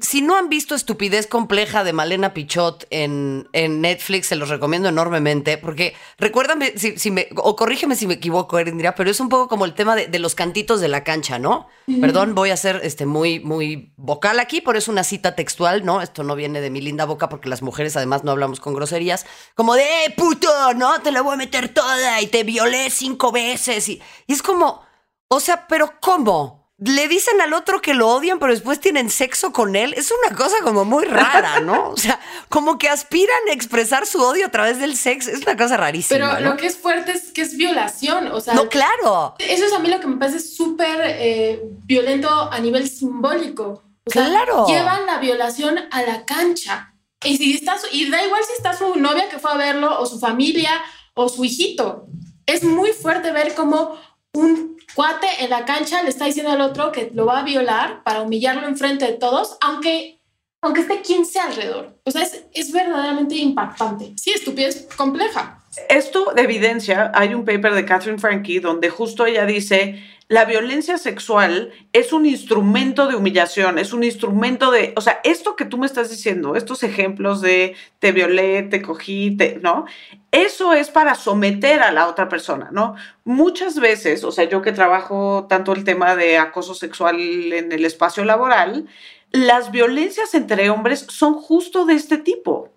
si no han visto Estupidez Compleja de Malena Pichot en, en Netflix, se los recomiendo enormemente, porque recuérdame, si, me, o corrígeme si me equivoco, Erindria, pero es un poco como el tema de, los cantitos de la cancha, ¿no? Perdón, voy a ser este, muy, muy vocal aquí, por eso una cita textual, ¿no? Esto no viene de mi linda boca, porque las mujeres además no hablamos con groserías, como de, eh, puto, ¿no? Te la voy a meter toda y te violé cinco veces. y es como, o sea, pero ¿cómo? Le dicen al otro que lo odian, pero después tienen sexo con él. Es una cosa como muy rara, ¿no? O sea, como que aspiran a expresar su odio a través del sexo. Es una cosa rarísima. Pero lo que es fuerte es que es violación. O sea, no, claro. Eso es a mí lo que me parece súper eh, violento a nivel simbólico. O sea, claro. Llevan la violación a la cancha. Y si está y da igual si está su novia que fue a verlo, o su familia, o su hijito. Es muy fuerte ver cómo un cuate en la cancha le está diciendo al otro que lo va a violar para humillarlo enfrente de todos, aunque, aunque esté 15 alrededor. O sea, es, es verdaderamente impactante. Sí, estupidez compleja. Esto de evidencia, hay un paper de Catherine Frankie donde justo ella dice, la violencia sexual es un instrumento de humillación, es un instrumento de, o sea, esto que tú me estás diciendo, estos ejemplos de te violé, te cogí, te, ¿no? Eso es para someter a la otra persona, ¿no? Muchas veces, o sea, yo que trabajo tanto el tema de acoso sexual en el espacio laboral, las violencias entre hombres son justo de este tipo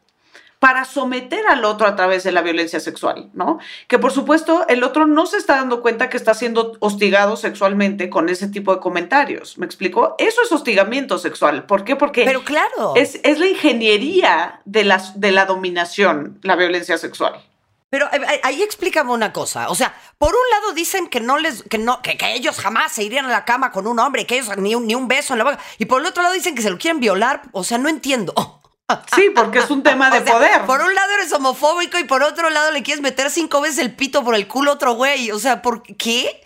para someter al otro a través de la violencia sexual, ¿no? Que por supuesto el otro no se está dando cuenta que está siendo hostigado sexualmente con ese tipo de comentarios. ¿Me explico? Eso es hostigamiento sexual. ¿Por qué? Porque Pero claro. es, es la ingeniería de la, de la dominación, la violencia sexual. Pero eh, ahí explícame una cosa. O sea, por un lado dicen que no les, que no, que, ellos jamás se irían a la cama con un hombre, que ellos ni un, ni un beso en la boca. Y por el otro lado dicen que se lo quieren violar. O sea, no entiendo. Sí, porque es un tema de poder. Por un lado eres homofóbico y por otro lado le quieres meter cinco veces el pito por el culo a otro güey. O sea, ¿por qué?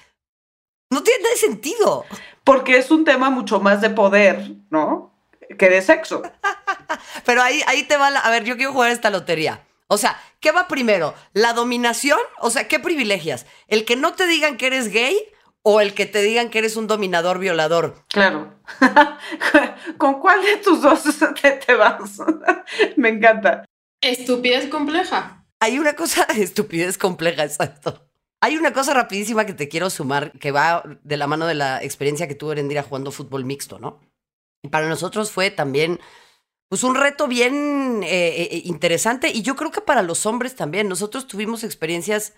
No tiene nada de sentido. Porque es un tema mucho más de poder, ¿no? Que de sexo. Pero ahí, ahí te va la... A ver, yo quiero jugar esta lotería. O sea, ¿qué va primero? ¿La dominación? O sea, ¿qué privilegias? ¿El que no te digan que eres gay o el que te digan que eres un dominador violador. Claro. ¿Con cuál de tus dos te, vas? Me encanta. Estupidez compleja. Hay una cosa, estupidez compleja, exacto. Hay una cosa rapidísima que te quiero sumar, que va de la mano de la experiencia que tuve en ir jugando fútbol mixto, ¿no? Y para nosotros fue también, pues un reto bien eh, eh, interesante y yo creo que para los hombres también. Nosotros tuvimos experiencias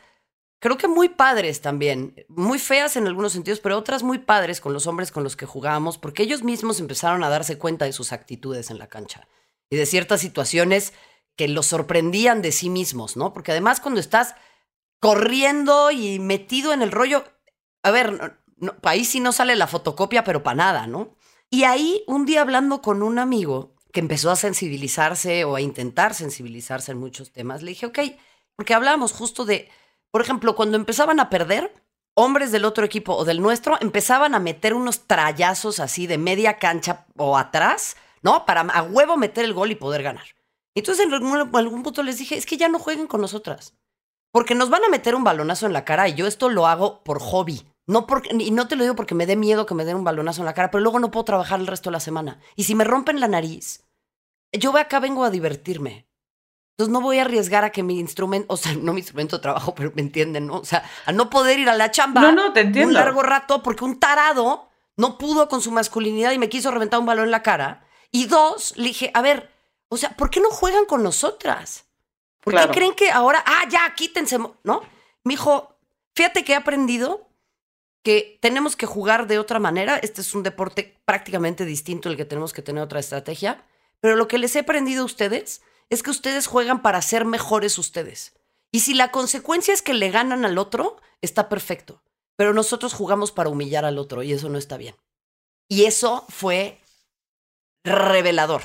creo que muy padres también, muy feas en algunos sentidos, pero otras muy padres con los hombres con los que jugábamos, porque ellos mismos empezaron a darse cuenta de sus actitudes en la cancha y de ciertas situaciones que los sorprendían de sí mismos, ¿no? Porque además cuando estás corriendo y metido en el rollo, a ver, ahí sí no sale la fotocopia, pero para nada, ¿no? Y ahí un día hablando con un amigo que empezó a sensibilizarse o a intentar sensibilizarse en muchos temas, le dije, ok, porque hablábamos justo de por ejemplo, cuando empezaban a perder, hombres del otro equipo o del nuestro empezaban a meter unos trayazos así de media cancha o atrás, ¿no? Para a huevo meter el gol y poder ganar. Entonces en algún, algún punto les dije, es que ya no jueguen con nosotras. Porque nos van a meter un balonazo en la cara y yo esto lo hago por hobby. No porque, y no te lo digo porque me dé miedo que me den un balonazo en la cara, pero luego no puedo trabajar el resto de la semana. Y si me rompen la nariz, yo acá vengo a divertirme. Entonces no voy a arriesgar a que mi instrumento, o sea, no mi instrumento de trabajo, pero me entienden, ¿no? O sea, a no poder ir a la chamba no, no, te entiendo. un largo rato porque un tarado no pudo con su masculinidad y me quiso reventar un balón en la cara. Y dos, le dije, a ver, o sea, ¿por qué no juegan con nosotras? ¿Por qué creen que ahora, ah, ya, quítense, ¿no? Me dijo, fíjate que he aprendido que tenemos que jugar de otra manera. Este es un deporte prácticamente distinto el que tenemos que tener otra estrategia. Pero lo que les he aprendido a ustedes es que ustedes juegan para ser mejores ustedes. Y si la consecuencia es que le ganan al otro, está perfecto. Pero nosotros jugamos para humillar al otro y eso no está bien. Y eso fue revelador.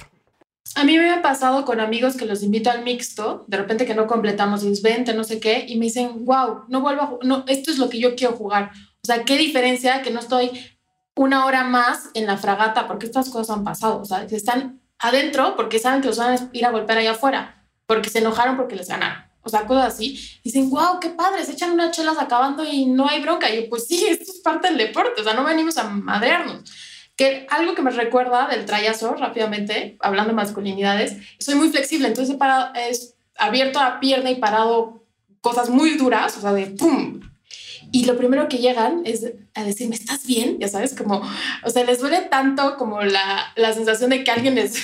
A mí me ha pasado con amigos que los invito al mixto, de repente que no completamos, y 20, no sé qué, y me dicen, wow, no vuelvo a no, esto es lo que yo quiero jugar. O sea, qué diferencia que no estoy una hora más en la fragata, porque estas cosas han pasado, o sea, están adentro porque saben que los van a ir a golpear allá afuera, porque se enojaron porque les ganaron. O sea, cosas así. Dicen, wow, qué padre, se echan unas chelas acabando y no hay bronca. Y yo, pues sí, esto es parte del deporte, o sea, no venimos a madrearnos. Que algo que me recuerda del trayazo, rápidamente, hablando de masculinidades, soy muy flexible, entonces he, es abierto la pierna y parado cosas muy duras, o sea, de pum, y lo primero que llegan es a decirme, ¿estás bien? Ya sabes, como, o sea, les duele tanto como la, la sensación de que alguien les,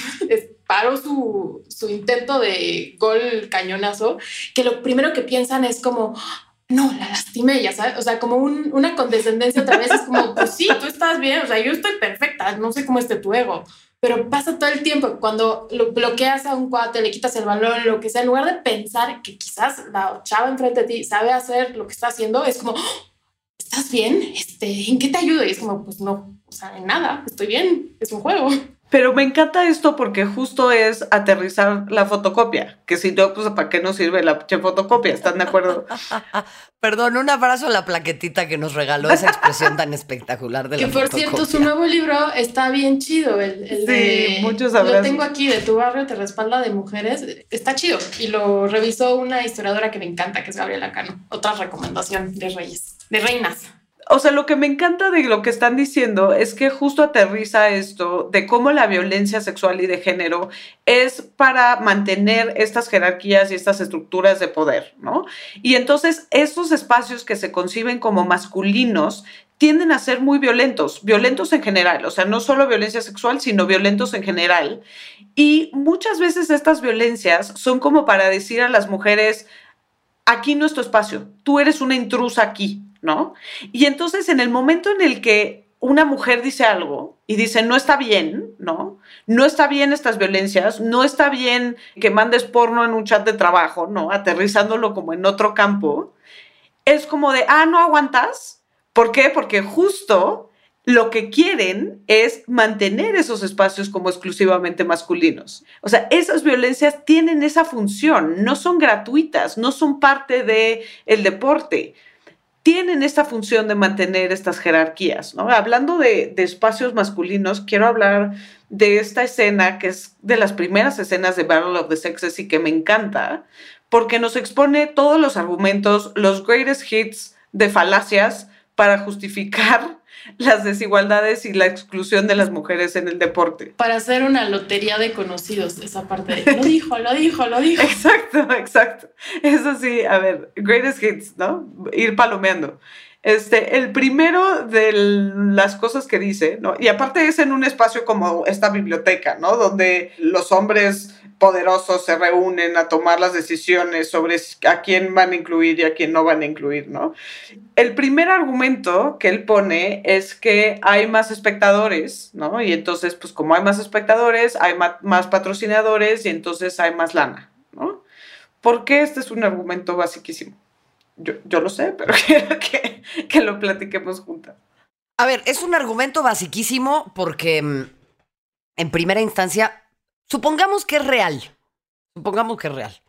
paró su, su, intento de gol cañonazo, que lo primero que piensan es como, no, la lastimé, ya sabes, o sea, como un, una condescendencia otra vez, es como, pues sí, tú estás bien, o sea, yo estoy perfecta, no sé cómo esté tu ego, pero pasa todo el tiempo. Cuando lo bloqueas a un cuate, le quitas el balón, lo que sea, en lugar de pensar que quizás la chava enfrente de ti sabe hacer lo que está haciendo, es como, ¿estás bien? Este, ¿En qué te ayudo? Y es como, pues no, o sea, en nada, estoy bien, es un juego. Pero me encanta esto porque justo es aterrizar la fotocopia, que si no, pues ¿para qué nos sirve la fotocopia? ¿Están de acuerdo? Perdón, un abrazo a la plaquetita que nos regaló esa expresión tan espectacular de que la Que por cierto, su nuevo libro está bien chido. El, el sí, muchos abrazos. Lo tengo aquí, de tu barrio te respalda de mujeres. Está chido. Y lo revisó una historiadora que me encanta, que es Gabriela Cano. Otra recomendación de reyes, de reinas o sea, lo que me encanta de lo que están diciendo es que justo aterriza esto de cómo la violencia sexual y de género es para mantener estas jerarquías y estas estructuras de poder, ¿no? Y entonces estos espacios que se conciben como masculinos tienden a ser muy violentos, violentos en general, o sea, no solo violencia sexual, sino violentos en general. Y muchas veces estas violencias son como para decir a las mujeres, aquí no es tu espacio, tú eres una intrusa aquí, ¿no? Y entonces en el momento en el que una mujer dice algo y dice, no está bien, ¿no? No está bien estas violencias, no está bien que mandes porno en un chat de trabajo, ¿no? Aterrizándolo como en otro campo. Es como de, ah, no aguantas. ¿Por qué? Porque justo lo que quieren es mantener esos espacios como exclusivamente masculinos. O sea, esas violencias tienen esa función, no son gratuitas, no son parte del el deporte tienen esta función de mantener estas jerarquías. ¿no? Hablando de, espacios masculinos, quiero hablar de esta escena que es de las primeras escenas de Battle of the Sexes y que me encanta, porque nos expone todos los argumentos, los greatest hits de falacias para justificar las desigualdades y la exclusión de las mujeres en el deporte. Para hacer una lotería de conocidos, esa parte de lo dijo, lo dijo, lo dijo. Exacto, exacto. Eso sí, a ver, greatest hits, ¿no? Ir palomeando. Este, el primero de las cosas que dice, ¿no? Y aparte es en un espacio como esta biblioteca, ¿no? Donde los hombres poderosos se reúnen a tomar las decisiones sobre a quién van a incluir y a quién no van a incluir, ¿no? El primer argumento que él pone es que hay más espectadores, ¿no? Y entonces, pues como hay más espectadores, hay más patrocinadores y entonces hay más lana, ¿no? ¿Por qué este es un argumento basiquísimo? Yo, lo sé, pero quiero que, que lo platiquemos juntas. A ver, es un argumento basiquísimo porque mm, en primera instancia, supongamos que es real. Supongamos que es real.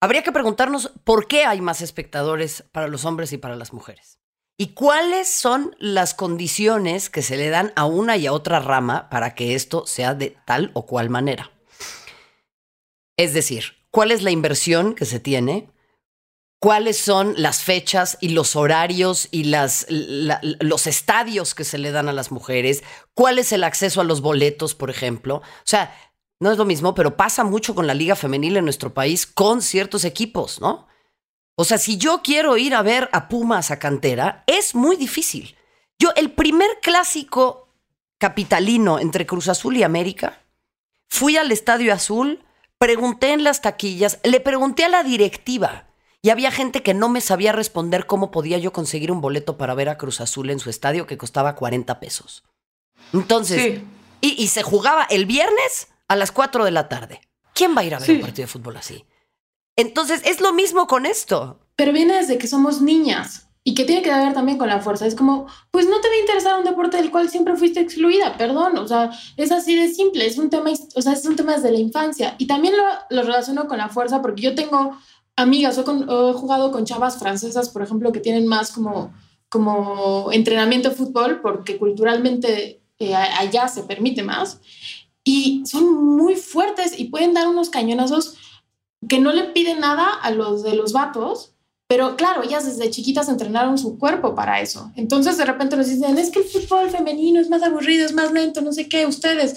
Habría que preguntarnos por qué hay más espectadores para los hombres y para las mujeres. ¿Y cuáles son las condiciones que se le dan a una y a otra rama para que esto sea de tal o cual manera? Es decir, ¿cuál es la inversión que se tiene? ¿Cuáles son las fechas y los horarios y los estadios que se le dan a las mujeres? ¿Cuál es el acceso a los boletos, por ejemplo? O sea, no es lo mismo, pero pasa mucho con la liga femenil en nuestro país con ciertos equipos, ¿no? O sea, si yo quiero ir a ver a Pumas a cantera, es muy difícil. Yo, el primer clásico capitalino entre Cruz Azul y América, fui al Estadio Azul, pregunté en las taquillas, le pregunté a la directiva y había gente que no me sabía responder cómo podía yo conseguir un boleto para ver a Cruz Azul en su estadio que costaba 40 pesos. Entonces, y, se jugaba el viernes a las 4 de la tarde. ¿Quién va a ir a ver un partido de fútbol así? Entonces, es lo mismo con esto. Pero viene desde que somos niñas y que tiene que ver también con la fuerza. Es como, pues no te va a interesar un deporte del cual siempre fuiste excluida, perdón. O sea, es así de simple, es un tema, o sea, es un tema desde la infancia. Y también lo, lo relaciono con la fuerza porque yo tengo amigas, o he jugado con chavas francesas, por ejemplo, que tienen más como, como entrenamiento de fútbol porque culturalmente eh, allá se permite más. Y son muy fuertes y pueden dar unos cañonazos que no le piden nada a los de los vatos, pero claro, ellas desde chiquitas entrenaron su cuerpo para eso. Entonces de repente nos dicen, es que el fútbol femenino es más aburrido, es más lento, no sé qué, ustedes.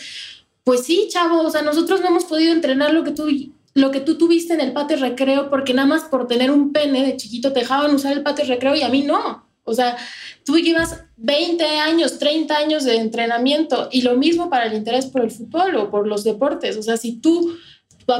Pues sí, chavos, o sea, nosotros no hemos podido entrenar lo que tú lo que tú tuviste en el patio recreo porque nada más por tener un pene de chiquito te dejaban usar el patio recreo y a mí no. O sea, tú llevas 20 años, 30 años de entrenamiento y lo mismo para el interés por el fútbol o por los deportes. O sea, si tú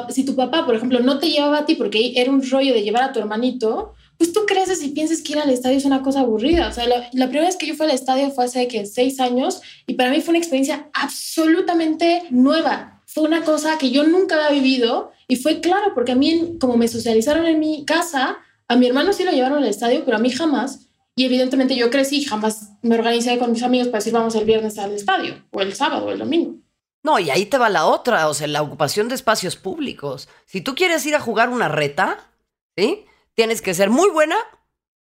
si tu papá, por ejemplo, no te llevaba a ti porque era un rollo de llevar a tu hermanito, pues tú creces y piensas que ir al estadio es una cosa aburrida. O sea, la, primera vez que yo fui al estadio fue hace que seis años y para mí fue una experiencia absolutamente nueva. Fue una cosa que yo nunca había vivido y fue claro porque a mí, como me socializaron en mi casa, a mi hermano sí lo llevaron al estadio, pero a mí jamás. Y evidentemente yo crecí, jamás me organizé con mis amigos para decir vamos el viernes al estadio, o el sábado, o el domingo. No, y ahí te va la otra, o sea, la ocupación de espacios públicos. Si tú quieres ir a jugar una reta, ¿sí? Tienes que ser muy buena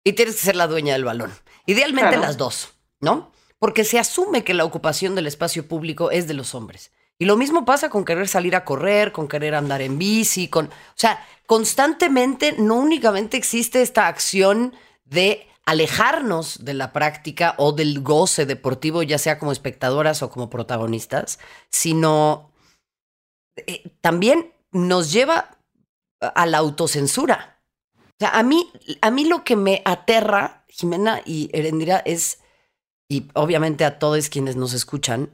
y tienes que ser la dueña del balón. Idealmente las dos, ¿no? Porque se asume que la ocupación del espacio público es de los hombres. Y lo mismo pasa con querer salir a correr, con querer andar en bici, con... O sea, constantemente no únicamente existe esta acción de alejarnos de la práctica o del goce deportivo, ya sea como espectadoras o como protagonistas, sino eh, también nos lleva a la autocensura. O sea, a mí, a mí lo que me aterra, Jimena y Erendira, es, y obviamente a todos quienes nos escuchan,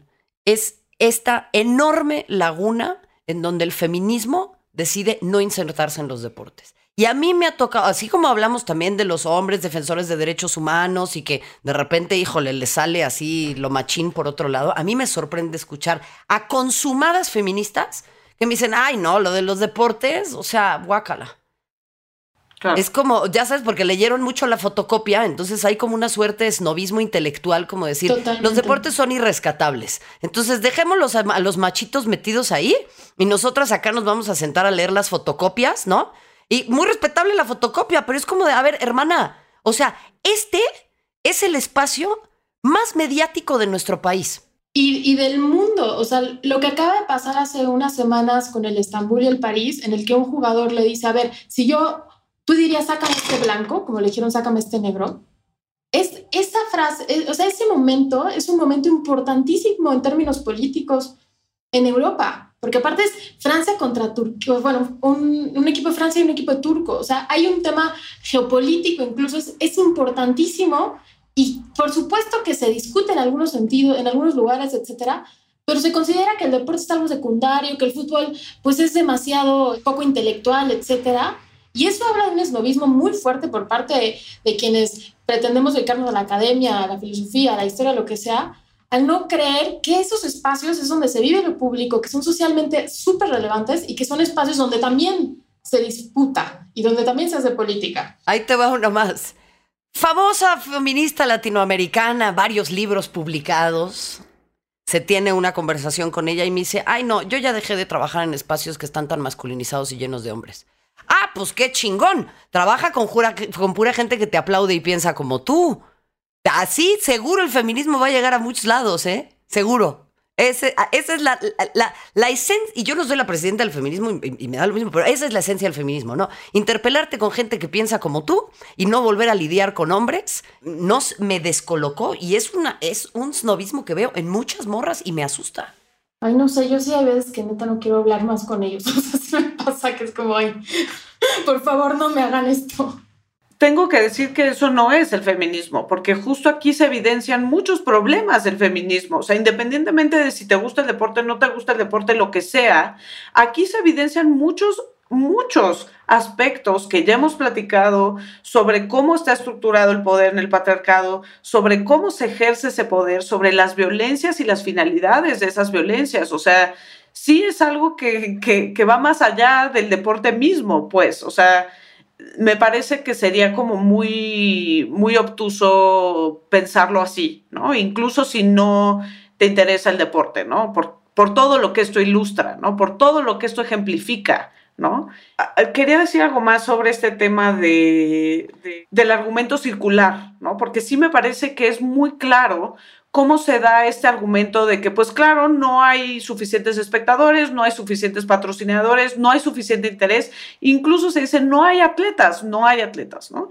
es esta enorme laguna en donde el feminismo decide no insertarse en los deportes. Y a mí me ha tocado, así como hablamos también de los hombres defensores de derechos humanos y que de repente, híjole, le sale así lo machín por otro lado, a mí me sorprende escuchar a consumadas feministas que me dicen, ay, no, lo de los deportes, o sea, guácala. Es como, ya sabes, porque leyeron mucho la fotocopia, entonces hay como una suerte de snobismo intelectual, como decir, los deportes son irrescatables. Entonces dejémoslos a, a, los machitos metidos ahí y nosotras acá nos vamos a sentar a leer las fotocopias, ¿no? Y muy respetable la fotocopia, pero es como de, a ver, hermana, o sea, este es el espacio más mediático de nuestro país. Y, del mundo, o sea, lo que acaba de pasar hace unas semanas con el Estambul y el París, en el que un jugador le dice, a ver, si yo, tú dirías, sácame este blanco, como le dijeron, sácame este negro, es esa frase, o sea, ese momento es un momento importantísimo en términos políticos en Europa. Porque aparte es Francia contra Turquía, bueno, un, equipo de Francia y un equipo de turco. O sea, hay un tema geopolítico, incluso es, es importantísimo y por supuesto que se discute en algunos sentidos, en algunos lugares, etcétera, pero se considera que el deporte es algo secundario, que el fútbol pues es demasiado poco intelectual, etcétera. Y eso habla de un esnovismo muy fuerte por parte de, quienes pretendemos dedicarnos a la academia, a la filosofía, a la historia, lo que sea, al no creer que esos espacios es donde se vive lo público, que son socialmente súper relevantes y que son espacios donde también se disputa y donde también se hace política. Ahí te va uno más. Famosa feminista latinoamericana, varios libros publicados. Se tiene una conversación con ella y me dice, ay no, yo ya dejé de trabajar en espacios que están tan masculinizados y llenos de hombres. Ah, pues qué chingón. Trabaja con, con pura gente que te aplaude y piensa como tú. Así seguro el feminismo va a llegar a muchos lados, ¿eh? Seguro. Ese, esa es la, la, esencia, y yo no soy la presidenta del feminismo y, me da lo mismo, pero esa es la esencia del feminismo, ¿no? Interpelarte con gente que piensa como tú y no volver a lidiar con hombres, nos me descolocó y es, una, es un snobismo que veo en muchas morras y me asusta. Ay, no sé, yo sí hay veces que neta no quiero hablar más con ellos. O sea, pasa que es como, ay, por favor no me hagan esto tengo que decir que eso no es el feminismo, porque justo aquí se evidencian muchos problemas del feminismo. O sea, independientemente de si te gusta el deporte, no te gusta el deporte, lo que sea, aquí se evidencian muchos, muchos aspectos que ya hemos platicado sobre cómo está estructurado el poder en el patriarcado, sobre cómo se ejerce ese poder, sobre las violencias y las finalidades de esas violencias. O sea, sí es algo que, que, va más allá del deporte mismo, pues. O sea, me parece que sería como muy, muy obtuso pensarlo así, ¿no? Incluso si no te interesa el deporte, ¿no? Por, por todo lo que esto ilustra, ¿no? Por todo lo que esto ejemplifica, ¿no? Quería decir algo más sobre este tema de, del argumento circular, ¿no? Porque sí me parece que es muy claro cómo se da este argumento de que, pues claro, no hay suficientes espectadores, no hay suficientes patrocinadores, no hay suficiente interés, incluso se dice, no hay atletas, no hay atletas, ¿no?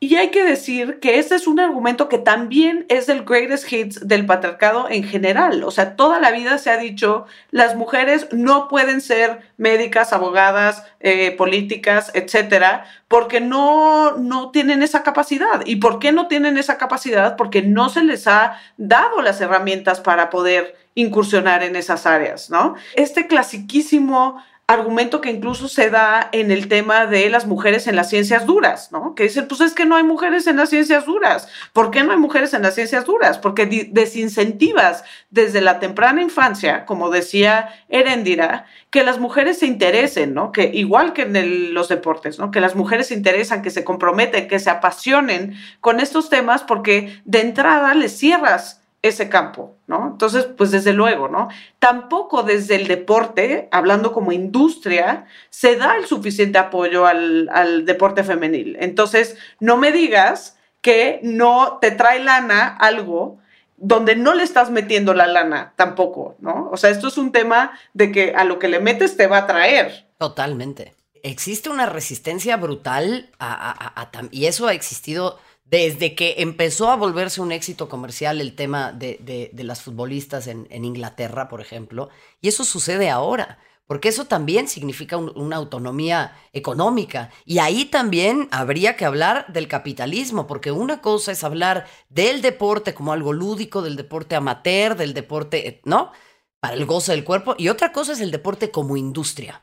Y hay que decir que este es un argumento que también es del greatest hits del patriarcado en general. O sea, toda la vida se ha dicho, las mujeres no pueden ser médicas, abogadas, eh, políticas, etcétera, porque no, no tienen esa capacidad. ¿Y por qué no tienen esa capacidad? Porque no se les ha dado las herramientas para poder incursionar en esas áreas, ¿no? Este clasiquísimo argumento que incluso se da en el tema de las mujeres en las ciencias duras, ¿no? Que dicen, pues es que no hay mujeres en las ciencias duras. ¿Por qué no hay mujeres en las ciencias duras? Porque desincentivas desde la temprana infancia, como decía Erendira, que las mujeres se interesen, ¿no? Que igual que en los deportes, ¿no? Que las mujeres se interesan, que se comprometen, que se apasionen con estos temas, porque de entrada les cierras ese campo, ¿no? Entonces, pues desde luego, ¿no? Tampoco desde el deporte, hablando como industria, se da el suficiente apoyo al, al deporte femenil. Entonces, no me digas que no te trae lana algo donde no le estás metiendo la lana tampoco, ¿no? O sea, esto es un tema de que a lo que le metes te va a traer. Totalmente. Existe una resistencia brutal a, y eso ha existido desde que empezó a volverse un éxito comercial el tema de, las futbolistas en, Inglaterra, por ejemplo, y eso sucede ahora, porque eso también significa una autonomía económica. Y ahí también habría que hablar del capitalismo, porque una cosa es hablar del deporte como algo lúdico, del deporte amateur, del deporte, ¿no? Para el gozo del cuerpo, y otra cosa es el deporte como industria.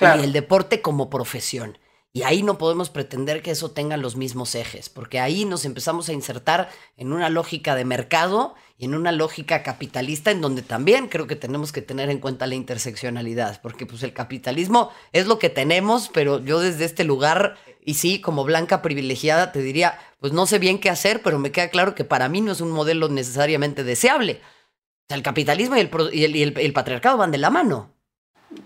Y el deporte como profesión. Y ahí no podemos pretender que eso tenga los mismos ejes, porque ahí nos empezamos a insertar en una lógica de mercado y en una lógica capitalista en donde también creo que tenemos que tener en cuenta la interseccionalidad, porque pues el capitalismo es lo que tenemos, pero yo desde este lugar, y sí, como blanca privilegiada, te diría, pues no sé bien qué hacer, pero me queda claro que para mí no es un modelo necesariamente deseable. O sea, el capitalismo y el, y el patriarcado van de la mano.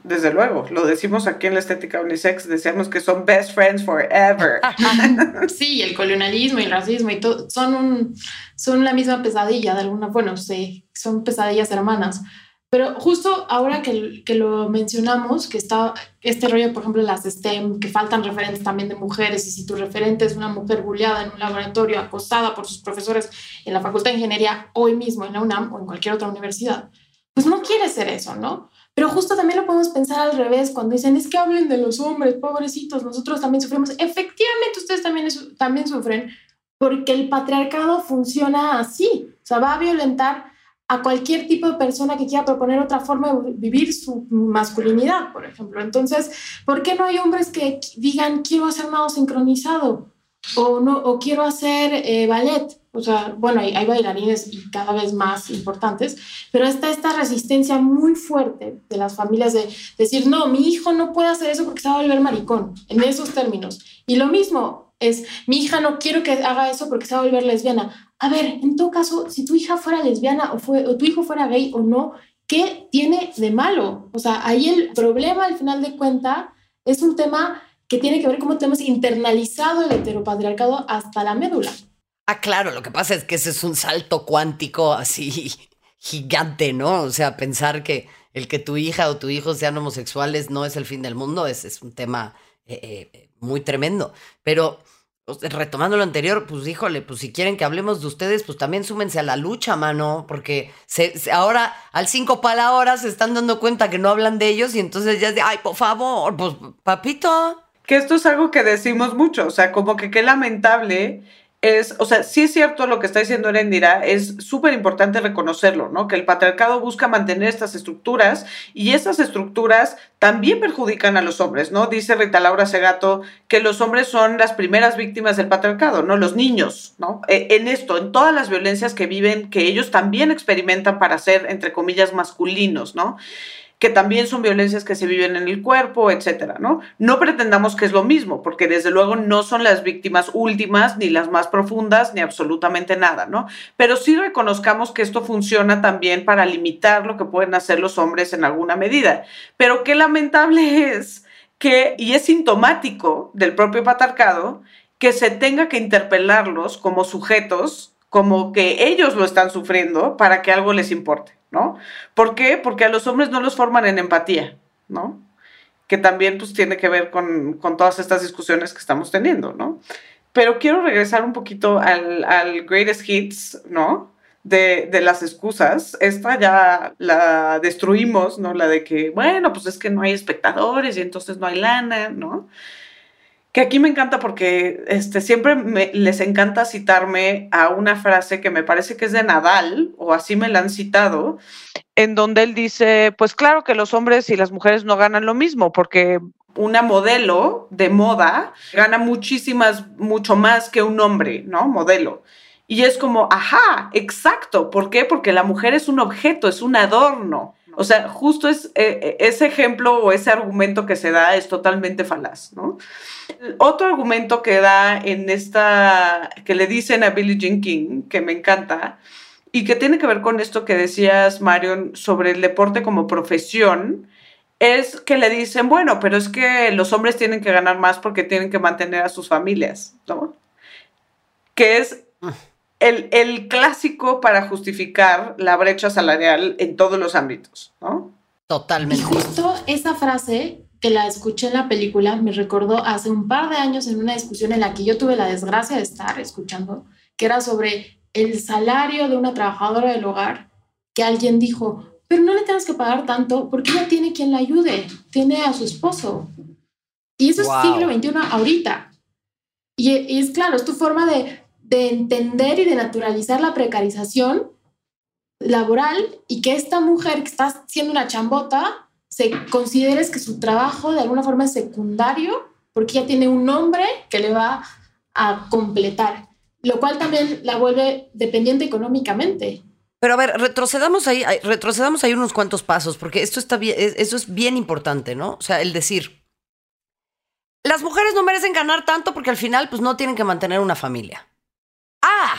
Desde luego, lo decimos aquí en la estética unisex, decíamos que son best friends forever. sí, el colonialismo y el racismo y todo son, un, son la misma pesadilla de alguna, bueno, sí, son pesadillas hermanas. Pero justo ahora que, que, lo mencionamos, que está este rollo, por ejemplo, las STEM, que faltan referentes también de mujeres, y si tu referente es una mujer bulleada en un laboratorio, acostada por sus profesores en la Facultad de Ingeniería, hoy mismo en la UNAM o en cualquier otra universidad, pues no quiere ser eso, ¿no? Pero justo también lo podemos pensar al revés, cuando dicen, es que hablen de los hombres, pobrecitos, nosotros también sufrimos. Efectivamente, ustedes también, también sufren porque el patriarcado funciona así. O sea, va a violentar a cualquier tipo de persona que quiera proponer otra forma de vivir su masculinidad, por ejemplo. Entonces, ¿por qué no hay hombres que digan, quiero hacer nado sincronizado? O, no, o quiero hacer eh, ballet o sea, bueno, hay, bailarines y cada vez más importantes, pero está esta resistencia muy fuerte de las familias de decir, no, mi hijo no puede hacer eso porque se va a volver maricón, en esos términos. Y lo mismo es, mi hija no quiero que haga eso porque se va a volver lesbiana. A ver, en todo caso, si tu hija fuera lesbiana o, fue, o tu hijo fuera gay o no, ¿qué tiene de malo? O sea, ahí el problema al final de cuenta es un tema que tiene que ver cómo tenemos internalizado el heteropatriarcado hasta la médula. Ah, claro, lo que pasa es que ese es un salto cuántico así gigante, ¿no? O sea, pensar que el que tu hija o tu hijo sean homosexuales no es el fin del mundo, es, es un tema eh, eh, muy tremendo. Pero retomando lo anterior, pues híjole, pues si quieren que hablemos de ustedes, pues también súmense a la lucha, mano, porque ahora al cinco para la hora se están dando cuenta que no hablan de ellos y entonces ya es de, ay, por favor, pues papito. Que esto es algo que decimos mucho, o sea, como que qué lamentable es, o sea, sí es cierto lo que está diciendo Erendira, es súper importante reconocerlo, ¿no? Que el patriarcado busca mantener estas estructuras y esas estructuras también perjudican a los hombres, ¿no? Dice Rita Laura Segato que los hombres son las primeras víctimas del patriarcado, ¿no? Los niños, ¿no? E, en esto, en todas las violencias que viven, que ellos también experimentan para ser, entre comillas, masculinos, ¿no? Que también son violencias que se viven en el cuerpo, etcétera, ¿no? No pretendamos que es lo mismo, porque desde luego no son las víctimas últimas, ni las más profundas, ni absolutamente nada, ¿no? Pero sí reconozcamos que esto funciona también para limitar lo que pueden hacer los hombres en alguna medida. Pero qué lamentable es que, y es sintomático del propio patriarcado, que se tenga que interpelarlos como sujetos, como que ellos lo están sufriendo para que algo les importe. ¿No? ¿Por qué? Porque a los hombres no los forman en empatía, ¿no? Que también pues tiene que ver con, todas estas discusiones que estamos teniendo, ¿no? Pero quiero regresar un poquito al, al greatest hits, ¿no? De, de, las excusas. Esta ya la destruimos, ¿no? La de que, bueno, pues es que no hay espectadores y entonces no hay lana, ¿no? Que aquí me encanta porque este, siempre les encanta citarme a una frase que me parece que es de Nadal, o así me la han citado, en donde él dice, pues claro que los hombres y las mujeres no ganan lo mismo, porque una modelo de moda gana muchísimas, mucho más que un hombre, ¿no? Modelo. Y es como, ajá, exacto. ¿Por qué? Porque la mujer es un objeto, es un adorno. O sea, justo es, eh, eh, ese ejemplo o ese argumento que se da es totalmente falaz, ¿no? Otro argumento que da en esta, que le dicen a Billie Jean King, que me encanta, y que tiene que ver con esto que decías, Marion, sobre el deporte como profesión, es que le dicen, bueno, pero es que los hombres tienen que ganar más porque tienen que mantener a sus familias, ¿no? Que es ah el, clásico para justificar la brecha salarial en todos los ámbitos, ¿no? Totalmente. Y justo esa frase que la escuché en la película me recordó hace un par de años en una discusión en la que yo tuve la desgracia de estar escuchando, que era sobre el salario de una trabajadora del hogar, que alguien dijo, pero no le tienes que pagar tanto porque ella tiene quien la ayude, tiene a su esposo. Y eso es siglo XXI ahorita. Y, y es claro, es tu forma de de entender y de naturalizar la precarización laboral y que esta mujer que está haciendo una chambota se considere que su trabajo de alguna forma es secundario porque ya tiene un nombre que le va a completar, lo cual también la vuelve dependiente económicamente. Pero a ver, retrocedamos ahí, retrocedamos ahí unos cuantos pasos, porque esto está eso es bien importante, ¿no? O sea, el decir, las mujeres no merecen ganar tanto porque al final pues no tienen que mantener una familia. ¡Ah!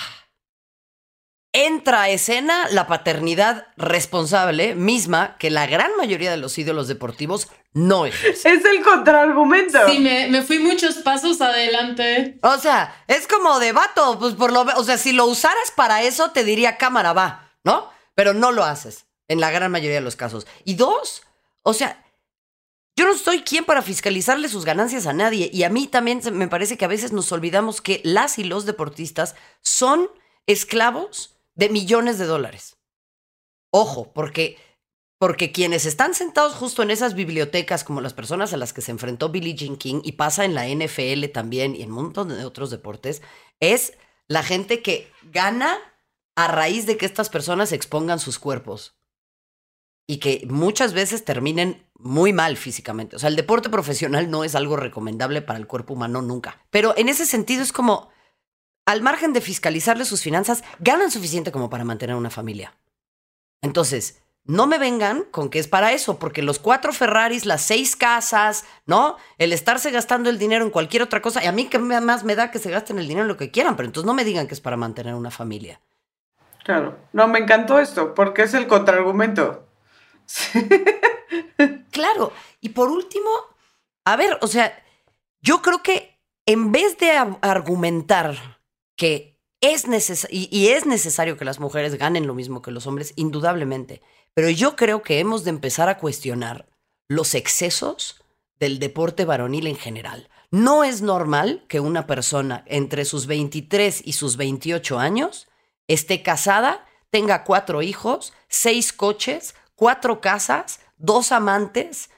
Entra a escena la paternidad responsable misma que la gran mayoría de los ídolos deportivos no Es el contraargumento. Sí, me, fui muchos pasos adelante. O sea, es como de vato, pues por lo o sea, si lo usaras para eso, te diría cámara, va, ¿no? Pero no lo haces, en la gran mayoría de los casos. Y dos, o sea, yo no soy quien para fiscalizarle sus ganancias a nadie. Y a mí también me parece que a veces nos olvidamos que las y los deportistas son esclavos de millones de dólares. Ojo, porque, porque quienes están sentados justo en esas bibliotecas, como las personas a las que se enfrentó Billie Jean King, y pasa en la NFL también y en un montón de otros deportes, es la gente que gana a raíz de que estas personas expongan sus cuerpos y que muchas veces terminen muy mal físicamente. O sea, el deporte profesional no es algo recomendable para el cuerpo humano nunca. Pero en ese sentido es como, al margen de fiscalizarle sus finanzas, ganan suficiente como para mantener una familia. Entonces, no me vengan con que es para eso, porque los cuatro Ferraris, las seis casas, ¿no? El estarse gastando el dinero en cualquier otra cosa, y a mí que más me da que se gasten el dinero en lo que quieran, pero entonces no me digan que es para mantener una familia. Claro, no, me encantó esto, porque es el contraargumento. claro. Y por último, a ver, o sea, yo creo que en vez de argumentar que Es y, y es necesario que las mujeres ganen lo mismo que los hombres, indudablemente. Pero yo creo que hemos de empezar a cuestionar los excesos del deporte varonil en general. No es normal que una persona entre sus 23 y sus 28 años esté casada, tenga cuatro hijos, seis coches, cuatro casas, dos amantes.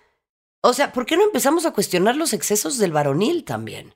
O sea, ¿por qué no empezamos a cuestionar los excesos del varonil también?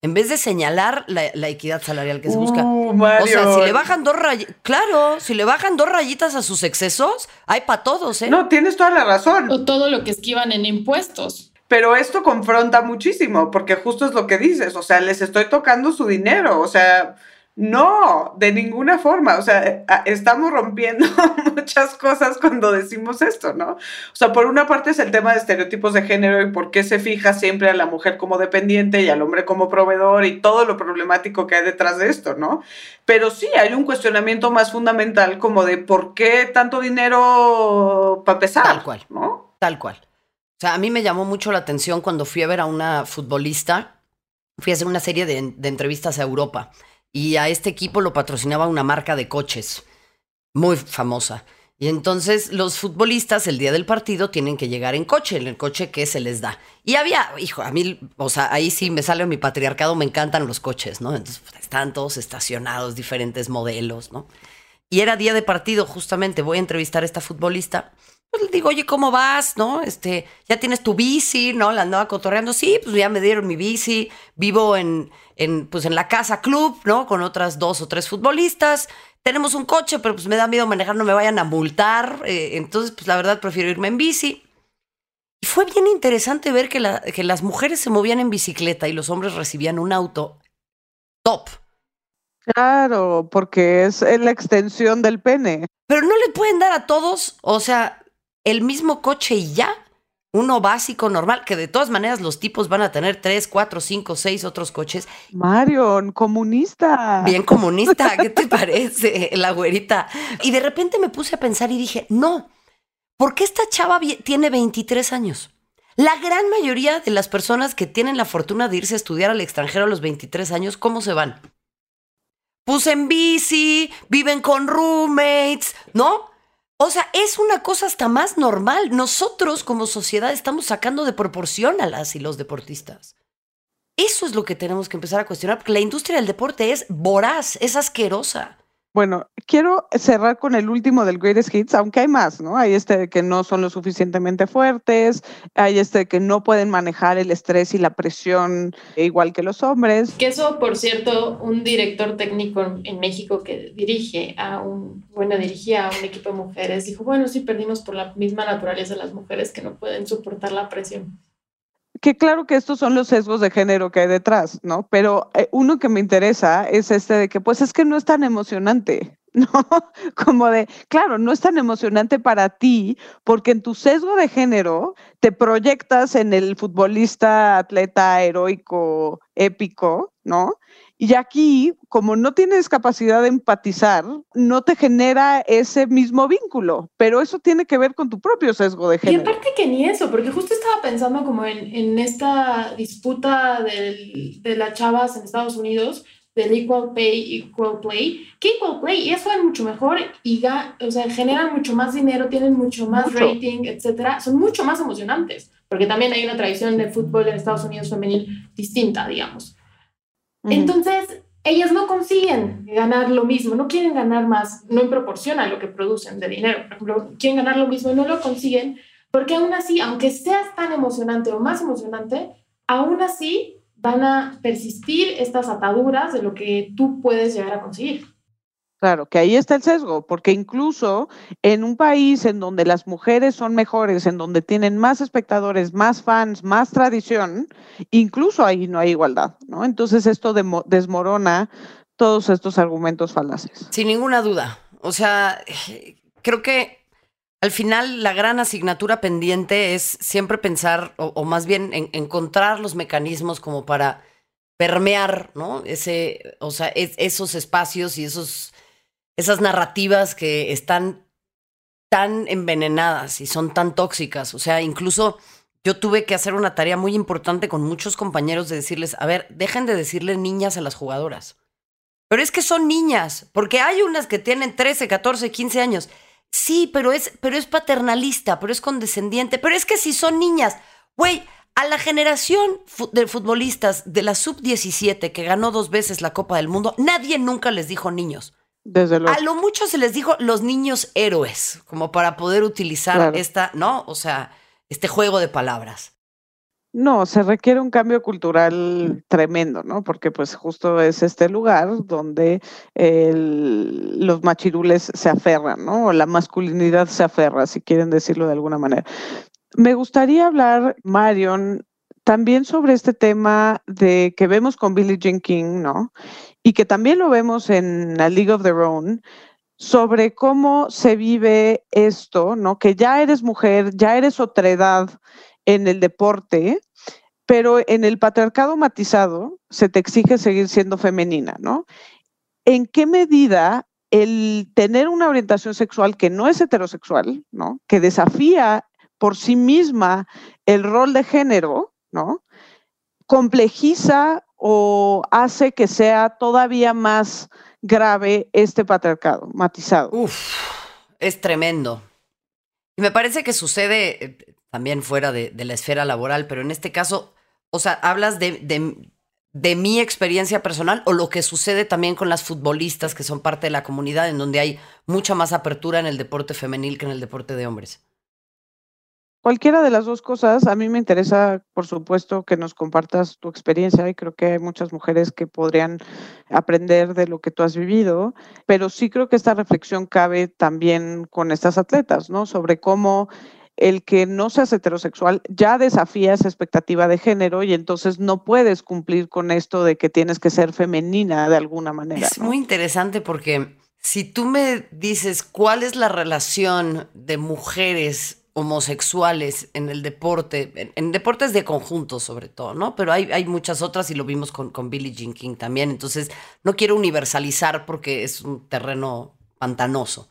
En vez de señalar la, equidad salarial que se busca. Uh, o sea, si le bajan dos rayitas, claro, si le bajan dos rayitas a sus excesos, hay para todos, ¿eh? No, tienes toda la razón. O todo lo que esquivan en impuestos. Pero esto confronta muchísimo, porque justo es lo que dices, o sea, les estoy tocando su dinero, o sea, no, de ninguna forma. O sea, estamos rompiendo muchas cosas cuando decimos esto, ¿no? O sea, por una parte es el tema de estereotipos de género y por qué se fija siempre a la mujer como dependiente y al hombre como proveedor y todo lo problemático que hay detrás de esto, ¿no? Pero sí hay un cuestionamiento más fundamental como de por qué tanto dinero para pesar. Tal cual. ¿no? Tal cual. O sea, a mí me llamó mucho la atención cuando fui a ver a una futbolista. Fui a hacer una serie de, de entrevistas a Europa y a este equipo lo patrocinaba una marca de coches muy famosa. Y entonces los futbolistas el día del partido tienen que llegar en coche, en el coche que se les da. Y había, hijo, a mí, o sea, ahí sí me sale mi patriarcado, me encantan los coches, ¿no? Entonces pues, están todos estacionados, diferentes modelos, ¿no? Y era día de partido, justamente, voy a entrevistar a esta futbolista. Pues le digo, oye, ¿cómo vas? ¿No? Este, ya tienes tu bici, ¿no? La andaba cotorreando. Sí, pues ya me dieron mi bici. Vivo en, en, pues en la casa club, ¿no? Con otras dos o tres futbolistas. Tenemos un coche, pero pues me da miedo manejar, no me vayan a multar. Eh, entonces, pues la verdad prefiero irme en bici. Y fue bien interesante ver que, la, que las mujeres se movían en bicicleta y los hombres recibían un auto top. Claro, porque es la extensión del pene. Pero no le pueden dar a todos, o sea, el mismo coche y ya uno básico, normal, que de todas maneras los tipos van a tener tres, cuatro, cinco, seis otros coches. Marion, comunista. Bien comunista, ¿qué te parece, la güerita? Y de repente me puse a pensar y dije, no, ¿por qué esta chava tiene 23 años? La gran mayoría de las personas que tienen la fortuna de irse a estudiar al extranjero a los 23 años, ¿cómo se van? Pues en bici, viven con roommates, ¿no? O sea, es una cosa hasta más normal. Nosotros como sociedad estamos sacando de proporción a las y los deportistas. Eso es lo que tenemos que empezar a cuestionar, porque la industria del deporte es voraz, es asquerosa. Bueno, quiero cerrar con el último del Greatest Hits, aunque hay más, ¿no? Hay este que no son lo suficientemente fuertes, hay este que no pueden manejar el estrés y la presión igual que los hombres. Que eso, por cierto, un director técnico en México que dirige a un, bueno, dirigía a un equipo de mujeres, dijo, bueno, sí perdimos por la misma naturaleza de las mujeres que no pueden soportar la presión que claro que estos son los sesgos de género que hay detrás, ¿no? Pero eh, uno que me interesa es este de que pues es que no es tan emocionante, ¿no? Como de, claro, no es tan emocionante para ti porque en tu sesgo de género te proyectas en el futbolista, atleta heroico, épico, ¿no? Y aquí, como no tienes capacidad de empatizar, no te genera ese mismo vínculo, pero eso tiene que ver con tu propio sesgo de género. Y aparte que ni eso, porque justo estaba pensando como en, en esta disputa del, de las chavas en Estados Unidos, del equal pay, equal play, que equal play eso es mucho mejor y o sea, generan mucho más dinero, tienen mucho más rating, etcétera, son mucho más emocionantes, porque también hay una tradición de fútbol en Estados Unidos femenil distinta, digamos. Entonces, ellas no consiguen ganar lo mismo, no quieren ganar más, no en proporción a lo que producen de dinero. Por ejemplo, quieren ganar lo mismo y no lo consiguen porque aún así, aunque seas tan emocionante o más emocionante, aún así van a persistir estas ataduras de lo que tú puedes llegar a conseguir. Claro, que ahí está el sesgo, porque incluso en un país en donde las mujeres son mejores, en donde tienen más espectadores, más fans, más tradición, incluso ahí no hay igualdad, ¿no? Entonces esto desmorona todos estos argumentos falaces. Sin ninguna duda. O sea, creo que al final la gran asignatura pendiente es siempre pensar, o, más bien encontrar los mecanismos como para permear, ¿no? Ese, o sea, esos espacios y esos esas narrativas que están tan envenenadas y son tan tóxicas. O sea, incluso yo tuve que hacer una tarea muy importante con muchos compañeros de decirles, a ver, dejen de decirle niñas a las jugadoras. Pero es que son niñas, porque hay unas que tienen 13, 14, 15 años. Sí, pero es, pero es paternalista, pero es condescendiente. Pero es que si son niñas, güey, a la generación de futbolistas de la sub-17 que ganó dos veces la Copa del Mundo, nadie nunca les dijo niños. Desde luego. A lo mucho se les dijo los niños héroes, como para poder utilizar esta, ¿no? O sea, este juego de palabras. No, se requiere un cambio cultural tremendo, ¿no? Porque pues justo es este lugar donde los machirules se aferran, ¿no? O la masculinidad se aferra, si quieren decirlo de alguna manera. Me gustaría hablar, Marion, también sobre este tema de que vemos con Billie Jean King, ¿no? Y que también lo vemos en A League of Their Own, sobre cómo se vive esto, ¿no? Que ya eres mujer, ya eres otra edad en el deporte, pero en el patriarcado matizado se te exige seguir siendo femenina, ¿no? ¿En qué medida el tener una orientación sexual que no es heterosexual, ¿no? Que desafía por sí misma el rol de género, ¿no? Complejiza o hace que sea todavía más grave este patriarcado matizado. Uf, es tremendo. Y me parece que sucede eh, también fuera de, la esfera laboral, pero en este caso, o sea, hablas de, de, mi experiencia personal o lo que sucede también con las futbolistas que son parte de la comunidad, en donde hay mucha más apertura en el deporte femenil que en el deporte de hombres. Cualquiera de las dos cosas, a mí me interesa, por supuesto, que nos compartas tu experiencia y creo que hay muchas mujeres que podrían aprender de lo que tú has vivido, pero sí creo que esta reflexión cabe también con estas atletas, ¿no? Sobre cómo el que no seas heterosexual ya desafía esa expectativa de género y entonces no puedes cumplir con esto de que tienes que ser femenina de alguna manera. Es muy interesante porque si tú me dices cuál es la relación de mujeres homosexuales en el deporte, en, deportes de conjunto sobre todo, ¿no? Pero hay, hay muchas otras y lo vimos con, con Billie Jean King también, entonces no quiero universalizar porque es un terreno pantanoso.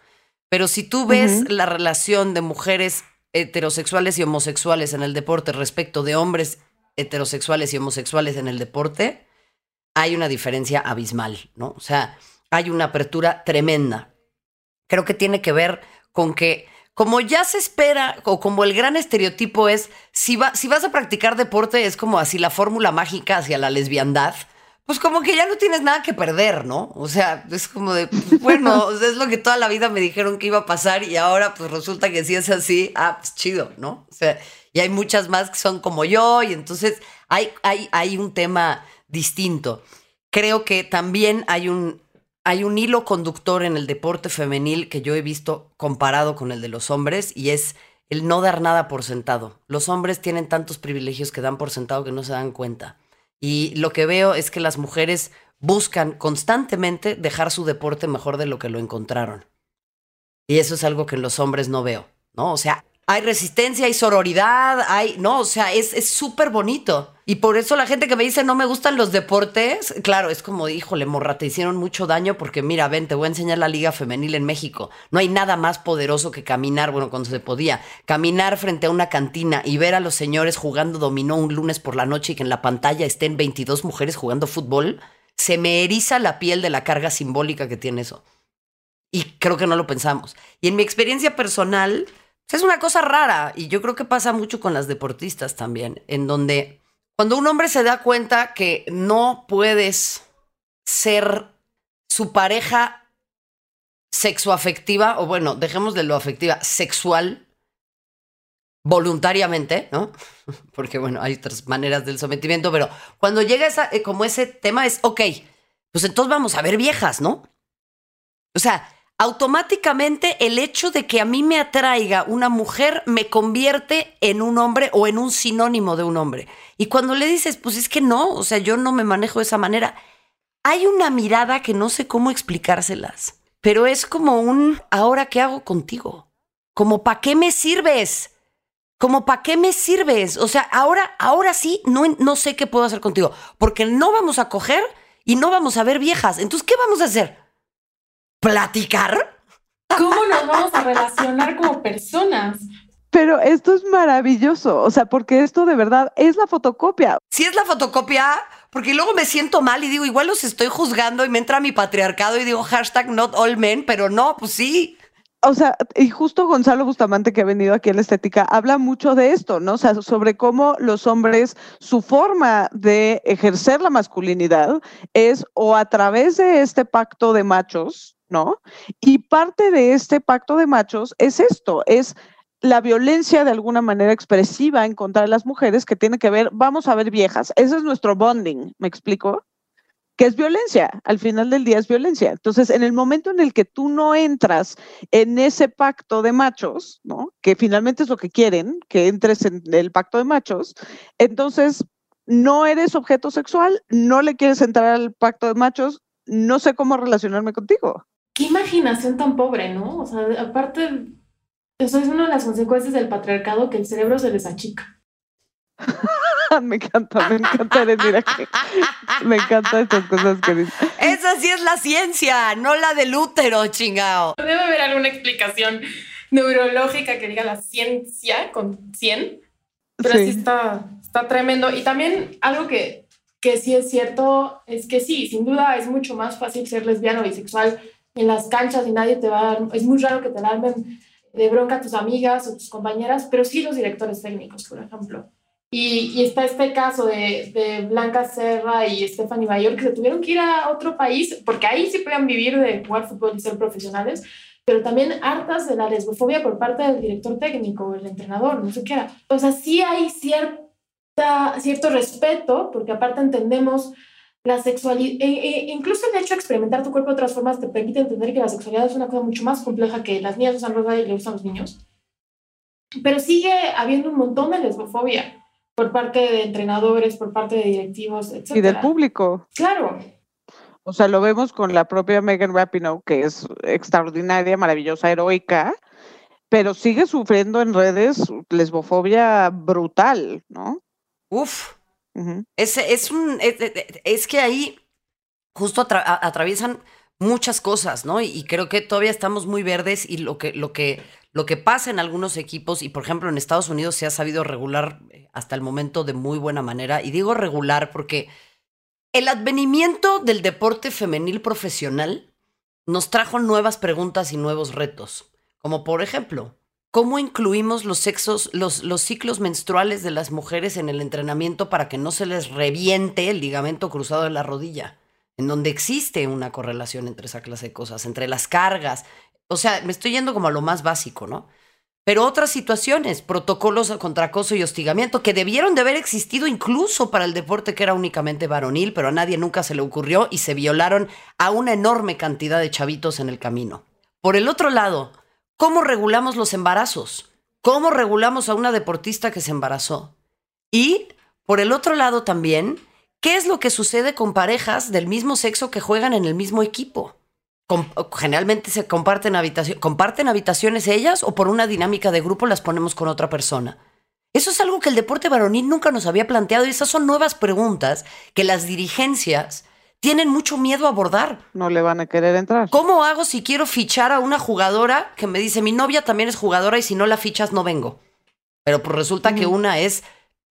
Pero si tú ves la relación de mujeres heterosexuales y homosexuales en el deporte respecto de hombres heterosexuales y homosexuales en el deporte, hay una diferencia abismal, ¿no? O sea, hay una apertura tremenda. Creo que tiene que ver con que como ya se espera, o como el gran estereotipo es, si, si vas a practicar deporte, es como así la fórmula mágica hacia la lesbiandad, pues como que ya no tienes nada que perder, ¿no? O sea, es como de, pues, bueno, es lo que toda la vida me dijeron que iba a pasar y ahora pues resulta que si es así, ah, pues chido, ¿no? O sea, y hay muchas más que son como yo y entonces hay, hay, hay un tema distinto. Creo que también hay un, hay un hilo conductor en el deporte femenil que yo he visto comparado con el de los hombres y es el no dar nada por sentado. Los hombres tienen tantos privilegios que dan por sentado que no se dan cuenta. Y lo que veo es que las mujeres buscan constantemente dejar su deporte mejor de lo que lo encontraron. Y eso es algo que en los hombres no veo, ¿no? O sea, hay resistencia, hay sororidad, hay, no, o sea, es súper bonito. Y por eso la gente que me dice no me gustan los deportes, claro, es como, híjole, morra, te hicieron mucho daño porque mira, ven, te voy a enseñar la liga femenil en México. No hay nada más poderoso que caminar, bueno, cuando se podía, caminar frente a una cantina y ver a los señores jugando dominó un lunes por la noche y que en la pantalla estén 22 mujeres jugando fútbol. Se me eriza la piel de la carga simbólica que tiene eso. Y creo que no lo pensamos. Y en mi experiencia personal, es una cosa rara y yo creo que pasa mucho con las deportistas también, en donde cuando un hombre se da cuenta que no puedes ser su pareja sexoafectiva, o bueno, dejemos de lo afectiva, sexual, voluntariamente, ¿no? Porque bueno, hay otras maneras del sometimiento, pero cuando llega esa, eh, como ese tema es, ok, pues entonces vamos a ver viejas, ¿no? O sea, automáticamente el hecho de que a mí me atraiga una mujer me convierte en un hombre o en un sinónimo de un hombre. Y cuando le dices, pues es que no, o sea, yo no me manejo de esa manera, hay una mirada que no sé cómo explicárselas, pero es como un, ahora qué hago contigo, como para qué me sirves. Como para qué me sirves? O sea, ahora, ahora sí, no, no sé qué puedo hacer contigo. Porque no vamos a coger y no vamos a ver viejas. Entonces, ¿qué vamos a hacer? Platicar. ¿Cómo nos vamos a relacionar como personas? Pero esto es maravilloso, o sea, porque esto de verdad es la fotocopia. Si es la fotocopia, porque luego me siento mal y digo, igual los estoy juzgando y me entra mi patriarcado y digo hashtag not all men, pero no, pues sí. O sea, y justo Gonzalo Bustamante, que ha venido aquí a la estética, habla mucho de esto, ¿no? O sea, sobre cómo los hombres, su forma de ejercer la masculinidad es o a través de este pacto de machos, ¿no? Y parte de este pacto de machos es esto, es la violencia de alguna manera expresiva en contra de las mujeres que tiene que ver, vamos a ver viejas, ese es nuestro bonding, ¿me explico? Que es violencia, al final del día es violencia. Entonces, en el momento en el que tú no entras en ese pacto de machos, ¿no? Que finalmente es lo que quieren, que entres en el pacto de machos, entonces no eres objeto sexual, no le quieres entrar al pacto de machos, no sé cómo relacionarme contigo. Qué imaginación tan pobre, ¿no? O sea, aparte eso es una de las consecuencias del patriarcado que el cerebro se les achica. me encanta, me encanta Mira que me encantan estas cosas que dices. Esa sí es la ciencia, no la del útero, chingao. Debe haber alguna explicación neurológica que diga la ciencia con 100, pero sí, está, está tremendo. Y también algo que, que sí es cierto es que sí, sin duda es mucho más fácil ser lesbiano o bisexual en las canchas y nadie te va a dar, es muy raro que te la armen de bronca tus amigas o tus compañeras, pero sí los directores técnicos, por ejemplo. Y, y está este caso de, de, Blanca Serra y Stephanie Mayor que se tuvieron que ir a otro país, porque ahí sí podían vivir de jugar fútbol y ser profesionales, pero también hartas de la lesbofobia por parte del director técnico, el entrenador, no sé qué era. O sea, sí hay cierta, cierto respeto, porque aparte entendemos la sexualidad, e, e, incluso el hecho de experimentar tu cuerpo de otras formas te permite entender que la sexualidad es una cosa mucho más compleja que las niñas usan rosa y le gustan los niños. Pero sigue habiendo un montón de lesbofobia por parte de entrenadores, por parte de directivos, etc. Y del público. Claro. O sea, lo vemos con la propia Megan Rapinoe, que es extraordinaria, maravillosa, heroica, pero sigue sufriendo en redes lesbofobia brutal, ¿no? Uf, es, es, un, es, que ahí justo atraviesan muchas cosas, ¿no? Y, creo que todavía estamos muy verdes y lo que, lo, que, lo que pasa en algunos equipos, y por ejemplo en Estados Unidos se ha sabido regular eh, hasta el momento de muy buena manera, y digo regular porque el advenimiento del deporte femenil profesional nos trajo nuevas preguntas y nuevos retos, como por ejemplo, ¿Cómo incluimos los sexos, los, los ciclos menstruales de las mujeres en el entrenamiento para que no se les reviente el ligamento cruzado de la rodilla? En donde existe una correlación entre esa clase de cosas, entre las cargas. O sea, me estoy yendo como a lo más básico, ¿no? Pero otras situaciones, protocolos contra acoso y hostigamiento, que debieron de haber existido incluso para el deporte que era únicamente varonil, pero a nadie nunca se le ocurrió y se violaron a una enorme cantidad de chavitos en el camino. Por el otro lado, ¿Cómo regulamos los embarazos? ¿Cómo regulamos a una deportista que se embarazó? Y, por el otro lado también, ¿qué es lo que sucede con parejas del mismo sexo que juegan en el mismo equipo? generalmente se comparten, habitaciones, comparten habitaciones ellas o por una dinámica de grupo las ponemos con otra persona. Eso es algo que el deporte varonil nunca nos había planteado y esas son nuevas preguntas que las dirigencias tienen mucho miedo a abordar. No le van a querer entrar. ¿Cómo hago si quiero fichar a una jugadora que me dice, mi novia también es jugadora y si no la fichas no vengo? Pero pues resulta que una es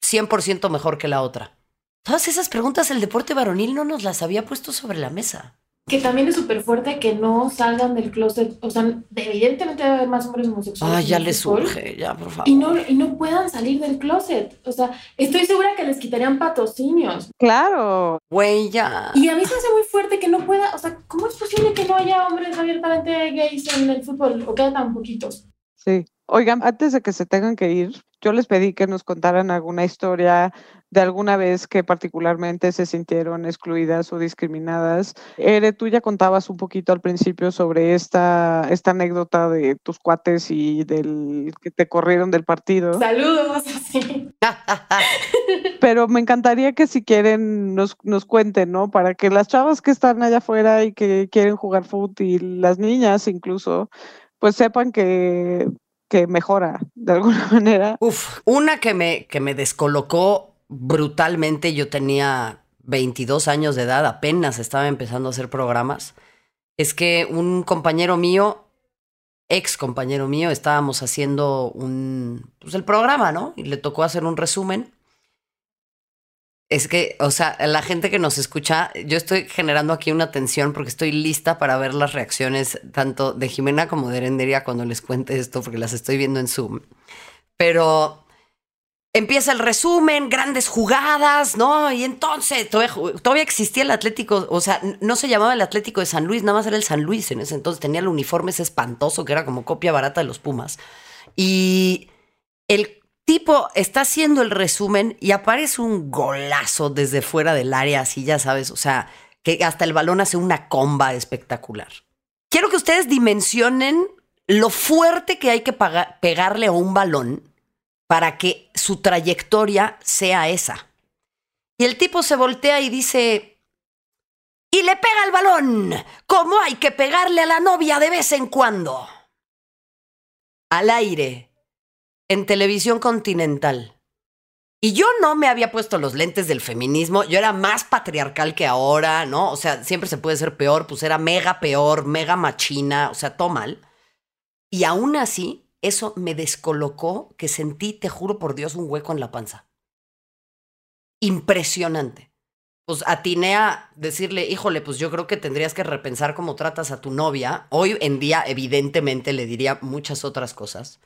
100% mejor que la otra. Todas esas preguntas el deporte varonil no nos las había puesto sobre la mesa que también es súper fuerte que no salgan del closet. O sea, evidentemente debe haber más hombres homosexuales. Ah, ya les surge, ya, por favor. Y no, y no puedan salir del closet. O sea, estoy segura que les quitarían patrocinios. Claro. Güey, ya. Y a mí se hace muy fuerte que no pueda. O sea, ¿cómo es posible que no haya hombres abiertamente gays en el fútbol? O quedan tan poquitos. Sí. Oigan, antes de que se tengan que ir, yo les pedí que nos contaran alguna historia de alguna vez que particularmente se sintieron excluidas o discriminadas. Ere, tú ya contabas un poquito al principio sobre esta, esta anécdota de tus cuates y del que te corrieron del partido. Saludos. Pero me encantaría que si quieren nos, nos cuenten, ¿no? Para que las chavas que están allá afuera y que quieren jugar fútbol y las niñas incluso, pues sepan que que mejora de alguna manera. Uf, una que me, que me descolocó brutalmente, yo tenía 22 años de edad, apenas estaba empezando a hacer programas, es que un compañero mío, ex compañero mío, estábamos haciendo un, pues el programa, ¿no? Y le tocó hacer un resumen. Es que, o sea, la gente que nos escucha, yo estoy generando aquí una tensión porque estoy lista para ver las reacciones tanto de Jimena como de Herendería cuando les cuente esto, porque las estoy viendo en Zoom. Pero empieza el resumen, grandes jugadas, ¿no? Y entonces todavía, existía el Atlético, o sea, no se llamaba el Atlético de San Luis, nada más era el San Luis en ese entonces. Tenía el uniforme ese espantoso que era como copia barata de los Pumas. Y el tipo está haciendo el resumen y aparece un golazo desde fuera del área, así ya sabes, o sea, que hasta el balón hace una comba espectacular. Quiero que ustedes dimensionen lo fuerte que hay que pegarle a un balón para que su trayectoria sea esa. Y el tipo se voltea y dice, y le pega al balón, como hay que pegarle a la novia de vez en cuando. Al aire, en televisión continental. Y yo no me había puesto los lentes del feminismo, yo era más patriarcal que ahora, ¿no? O sea, siempre se puede ser peor, pues era mega peor, mega machina, o sea, todo mal. Y aún así, eso me descolocó que sentí, te juro por Dios, un hueco en la panza. Impresionante. Pues atiné a decirle, híjole, pues yo creo que tendrías que repensar cómo tratas a tu novia. Hoy en día, evidentemente, le diría muchas otras cosas.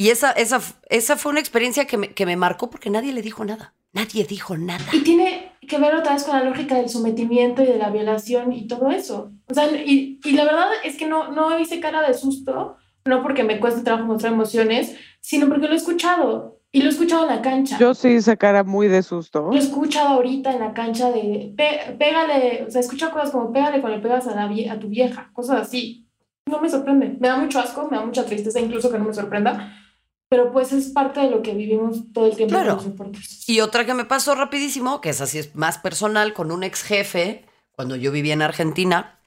Y esa, esa, esa fue una experiencia que me, que me marcó porque nadie le dijo nada. Nadie dijo nada. Y tiene que ver otra vez con la lógica del sometimiento y de la violación y todo eso. O sea, y, y la verdad es que no, no hice cara de susto, no porque me cueste trabajo mostrar emociones, sino porque lo he escuchado. Y lo he escuchado en la cancha. Yo sí hice cara muy de susto. Lo he escuchado ahorita en la cancha de pégale, o sea, escucha cosas como pégale cuando le pegas a, la, a tu vieja, cosas así. No me sorprende. Me da mucho asco, me da mucha tristeza incluso que no me sorprenda pero pues es parte de lo que vivimos todo el tiempo claro. Y otra que me pasó rapidísimo, que es así es más personal, con un ex jefe, cuando yo vivía en Argentina,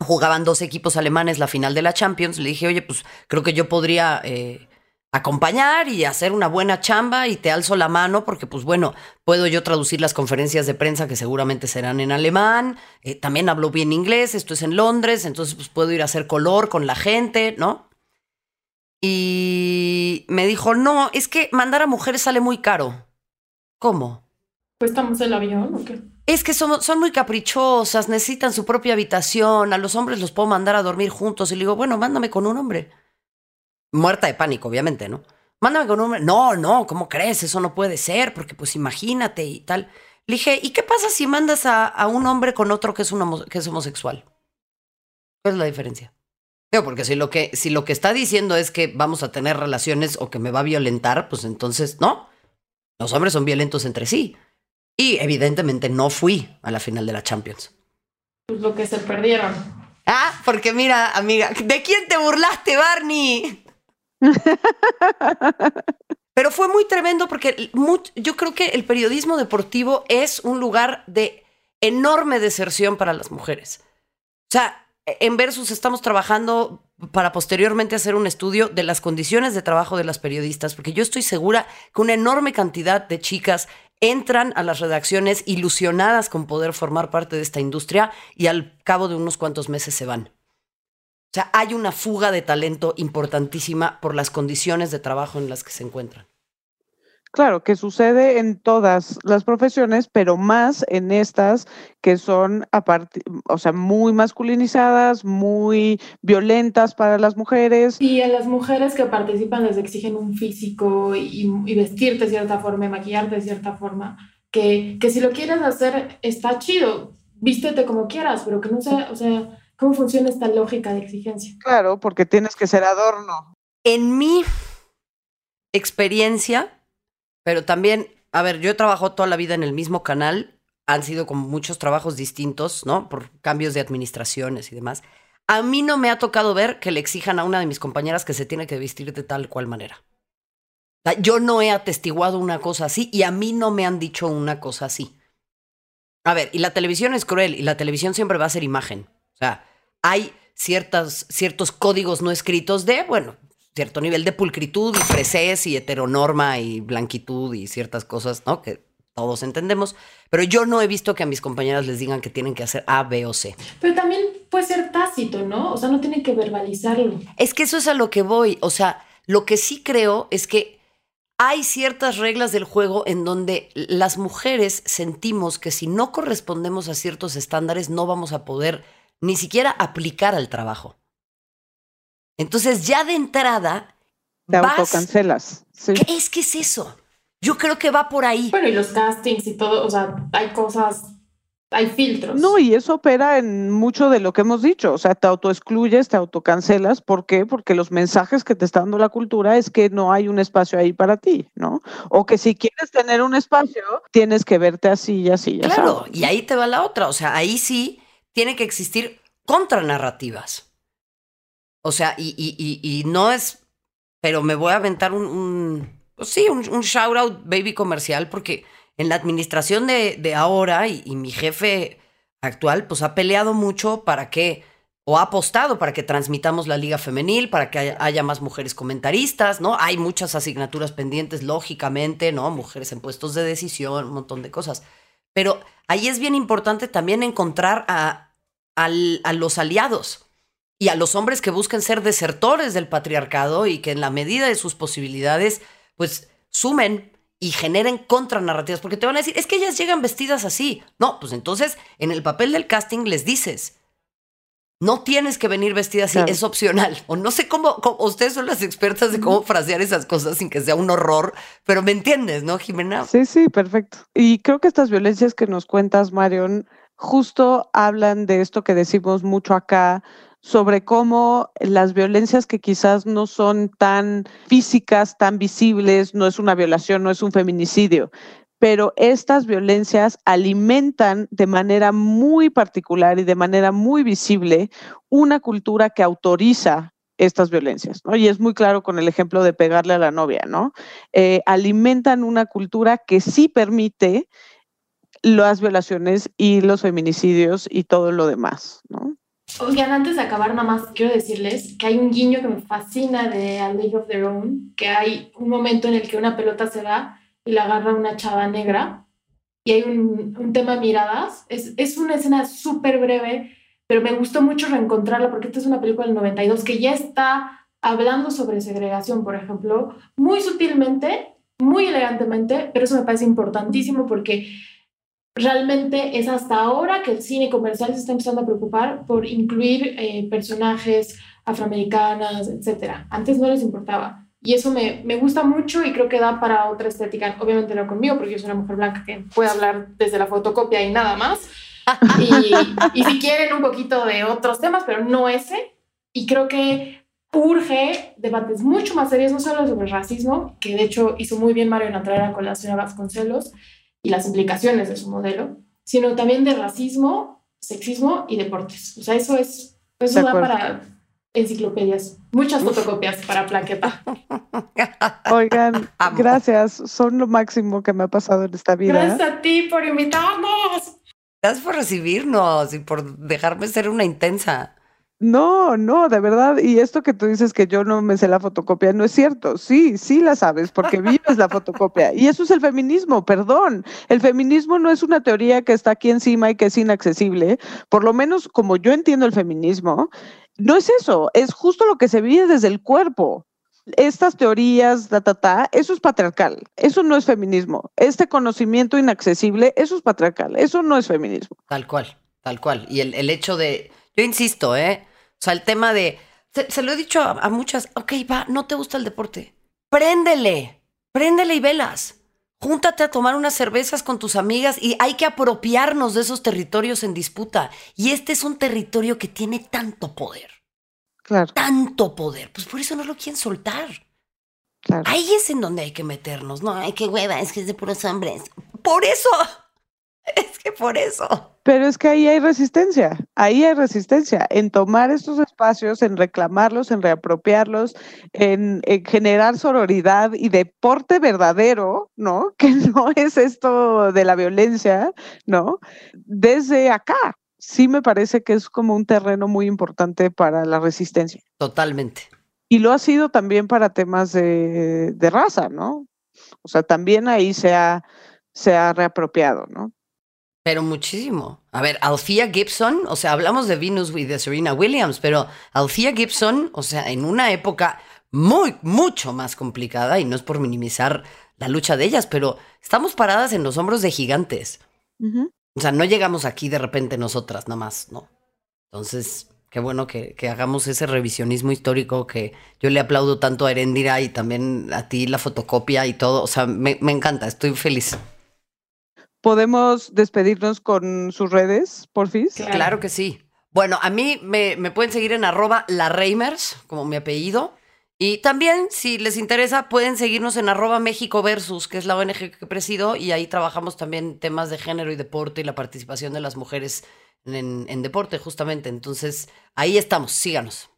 jugaban dos equipos alemanes la final de la Champions, le dije, oye, pues creo que yo podría eh, acompañar y hacer una buena chamba y te alzo la mano porque pues bueno, puedo yo traducir las conferencias de prensa que seguramente serán en alemán, eh, también hablo bien inglés, esto es en Londres, entonces pues puedo ir a hacer color con la gente, ¿no? Y me dijo, no, es que mandar a mujeres sale muy caro. ¿Cómo? Pues estamos en el avión o qué? Es que son, son muy caprichosas, necesitan su propia habitación, a los hombres los puedo mandar a dormir juntos. Y le digo, bueno, mándame con un hombre. Muerta de pánico, obviamente, ¿no? Mándame con un hombre. No, no, ¿cómo crees? Eso no puede ser, porque pues imagínate y tal. Le dije, ¿y qué pasa si mandas a, a un hombre con otro que es, un, que es homosexual? ¿Cuál es la diferencia? Porque si lo, que, si lo que está diciendo es que vamos a tener relaciones o que me va a violentar, pues entonces no. Los hombres son violentos entre sí. Y evidentemente no fui a la final de la Champions. Pues lo que se perdieron. Ah, porque mira, amiga, ¿de quién te burlaste, Barney? Pero fue muy tremendo porque yo creo que el periodismo deportivo es un lugar de enorme deserción para las mujeres. O sea, en Versus estamos trabajando para posteriormente hacer un estudio de las condiciones de trabajo de las periodistas, porque yo estoy segura que una enorme cantidad de chicas entran a las redacciones ilusionadas con poder formar parte de esta industria y al cabo de unos cuantos meses se van. O sea, hay una fuga de talento importantísima por las condiciones de trabajo en las que se encuentran. Claro, que sucede en todas las profesiones, pero más en estas que son aparte, o sea, muy masculinizadas, muy violentas para las mujeres. Y a las mujeres que participan les exigen un físico y, vestirte de cierta forma, y maquillarte de cierta forma, que, que si lo quieres hacer está chido, vístete como quieras, pero que no sea, o sea, ¿cómo funciona esta lógica de exigencia? Claro, porque tienes que ser adorno. En mi experiencia, pero también, a ver, yo he trabajado toda la vida en el mismo canal, han sido como muchos trabajos distintos, ¿no? Por cambios de administraciones y demás. A mí no me ha tocado ver que le exijan a una de mis compañeras que se tiene que vestir de tal cual manera. Yo no he atestiguado una cosa así y a mí no me han dicho una cosa así. A ver, y la televisión es cruel y la televisión siempre va a ser imagen. O sea, hay ciertas, ciertos códigos no escritos de, bueno, cierto nivel de pulcritud y fresés y heteronorma y blanquitud y ciertas cosas, ¿no? Que todos entendemos, pero yo no he visto que a mis compañeras les digan que tienen que hacer A, B o C. Pero también puede ser tácito, ¿no? O sea, no tienen que verbalizarlo. Es que eso es a lo que voy, o sea, lo que sí creo es que hay ciertas reglas del juego en donde las mujeres sentimos que si no correspondemos a ciertos estándares no vamos a poder ni siquiera aplicar al trabajo. Entonces ya de entrada... Te autocancelas. ¿Qué es que es eso? Yo creo que va por ahí. Bueno, y los castings y todo, o sea, hay cosas hay filtros. No, y eso opera en mucho de lo que hemos dicho, o sea, te autoexcluyes, te autocancelas, ¿por qué? Porque los mensajes que te está dando la cultura es que no hay un espacio ahí para ti, ¿no? O que si quieres tener un espacio, tienes que verte así y así. Ya claro, y ahí te va la otra, o sea, ahí sí tiene que existir contranarrativas. O sea, y, y, y, no es, pero me voy a aventar un, pues sí, un, shout out baby comercial porque en la administración de, ahora y, mi jefe actual, pues ha peleado mucho para que, o ha apostado para que transmitamos la liga femenil, para que haya, más mujeres comentaristas, ¿no? Hay muchas asignaturas pendientes, lógicamente, ¿no? Mujeres en puestos de decisión, un montón de cosas. Pero ahí es bien importante también encontrar a, a los aliados y a los hombres que busquen ser desertores del patriarcado y que en la medida de sus posibilidades, pues sumen y generen contranarrativas, porque te van a decir, es que ellas llegan vestidas así. No, pues entonces en el papel del casting les dices, no tienes que venir vestida así, es opcional. O no sé cómo, ustedes son las expertas de cómo frasear esas cosas sin que sea un horror, pero me entiendes, ¿no, Jimena? Sí, sí, perfecto. Y creo que estas violencias que nos cuentas, Marion, justo hablan de esto que decimos mucho acá, sobre cómo las violencias que quizás no son tan físicas, tan visibles, no es una violación, no es un feminicidio, pero estas violencias alimentan de manera muy particular y de manera muy visible una cultura que autoriza estas violencias, ¿no? Y es muy claro con el ejemplo de pegarle a la novia, ¿no? Eh, alimentan una cultura que sí permite las violaciones y los feminicidios y todo lo demás, ¿no? Oigan, antes de acabar, nada más quiero decirles que hay un guiño que me fascina de A League of Their Own, que hay un momento en el que una pelota se da y la agarra una chava negra y hay un, un tema miradas. Es, es una escena súper breve, pero me gustó mucho reencontrarla porque esta es una película del 92 que ya está hablando sobre segregación, por ejemplo, muy sutilmente, muy elegantemente, pero eso me parece importantísimo porque realmente es hasta ahora que el cine comercial se está empezando a preocupar por incluir eh, personajes afroamericanas, etc. Antes no les importaba. Y eso me, me, gusta mucho y creo que da para otra estética. Obviamente no conmigo, porque yo soy una mujer blanca que puede hablar desde la fotocopia y nada más. Y, si quieren un poquito de otros temas, pero no ese. Y creo que urge debates mucho más serios, no solo sobre racismo, que de hecho hizo muy bien Mario en traer a colación a Vasconcelos, y las implicaciones de su modelo, sino también de racismo, sexismo y deportes. O sea, eso es, eso da para enciclopedias, muchas fotocopias para plaqueta. Oigan, gracias, son lo máximo que me ha pasado en esta vida. Gracias a ti por invitarnos. Gracias por recibirnos y por dejarme ser una intensa. No, no, de verdad. Y esto que tú dices que yo no me sé la fotocopia, no es cierto. Sí, sí la sabes, porque vives la fotocopia. Y eso es el feminismo, perdón. El feminismo no es una teoría que está aquí encima y que es inaccesible. Por lo menos como yo entiendo el feminismo, no es eso, es justo lo que se vive desde el cuerpo. Estas teorías, ta, ta, ta, eso es patriarcal, eso no es feminismo. Este conocimiento inaccesible, eso es patriarcal, eso no es feminismo. Tal cual, tal cual. Y el, el hecho de yo insisto, ¿eh? O sea, el tema de. Se, lo he dicho a, muchas. Ok, va, no te gusta el deporte. Préndele. Préndele y velas. Júntate a tomar unas cervezas con tus amigas y hay que apropiarnos de esos territorios en disputa. Y este es un territorio que tiene tanto poder. Claro. Tanto poder. Pues por eso no lo quieren soltar. Claro. Ahí es en donde hay que meternos. No, hay que hueva, es que es de puros hombres. Por eso. Es que por eso. Pero es que ahí hay resistencia, ahí hay resistencia en tomar estos espacios, en reclamarlos, en reapropiarlos, en, generar sororidad y deporte verdadero, ¿no? Que no es esto de la violencia, ¿no? Desde acá. Sí me parece que es como un terreno muy importante para la resistencia. Totalmente. Y lo ha sido también para temas de, de raza, ¿no? O sea, también ahí se ha, se ha reapropiado, ¿no? Pero muchísimo. A ver, Althea Gibson, o sea, hablamos de Venus y de Serena Williams, pero Althea Gibson, o sea, en una época muy, mucho más complicada y no es por minimizar la lucha de ellas, pero estamos paradas en los hombros de gigantes. O sea, no llegamos aquí de repente nosotras, nada más, ¿no? Entonces, qué bueno que, hagamos ese revisionismo histórico que yo le aplaudo tanto a Erendira y también a ti la fotocopia y todo. O sea, me, encanta, estoy feliz. ¿Podemos despedirnos con sus redes, porfis? Claro, claro que sí. Bueno, a mí me, me pueden seguir en arroba la como mi apellido. Y también, si les interesa, pueden seguirnos en arroba México Versus, que es la ONG que presido, y ahí trabajamos también temas de género y deporte y la participación de las mujeres en, deporte, justamente. Entonces, ahí estamos, síganos.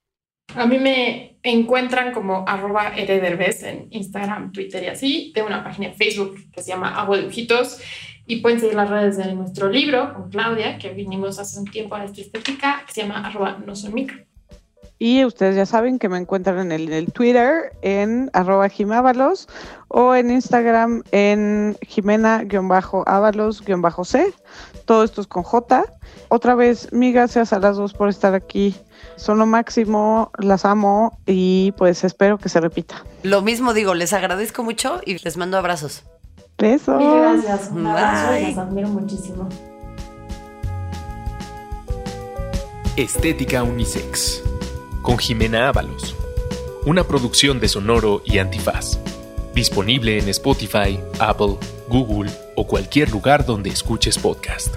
A mí me encuentran como arroba en Instagram, Twitter y así. Tengo una página de Facebook que se llama Abuelujitos y pueden seguir las redes de nuestro libro con Claudia, que vinimos hace un tiempo a esta estética, que se llama arroba no son micro. Y ustedes ya saben que me encuentran en el, Twitter en arroba jimábalos o en Instagram en jimena-ábalos-c. Todo esto es con J. Otra vez, mil gracias a las dos por estar aquí. Son lo máximo, las amo y pues espero que se repita. Lo mismo digo, les agradezco mucho y les mando abrazos. Besos. Mil gracias. Un abrazo y las admiro muchísimo. Estética Unisex con Jimena Ábalos. Una producción de Sonoro y Antifaz. Disponible en Spotify, Apple, Google o cualquier lugar donde escuches podcast.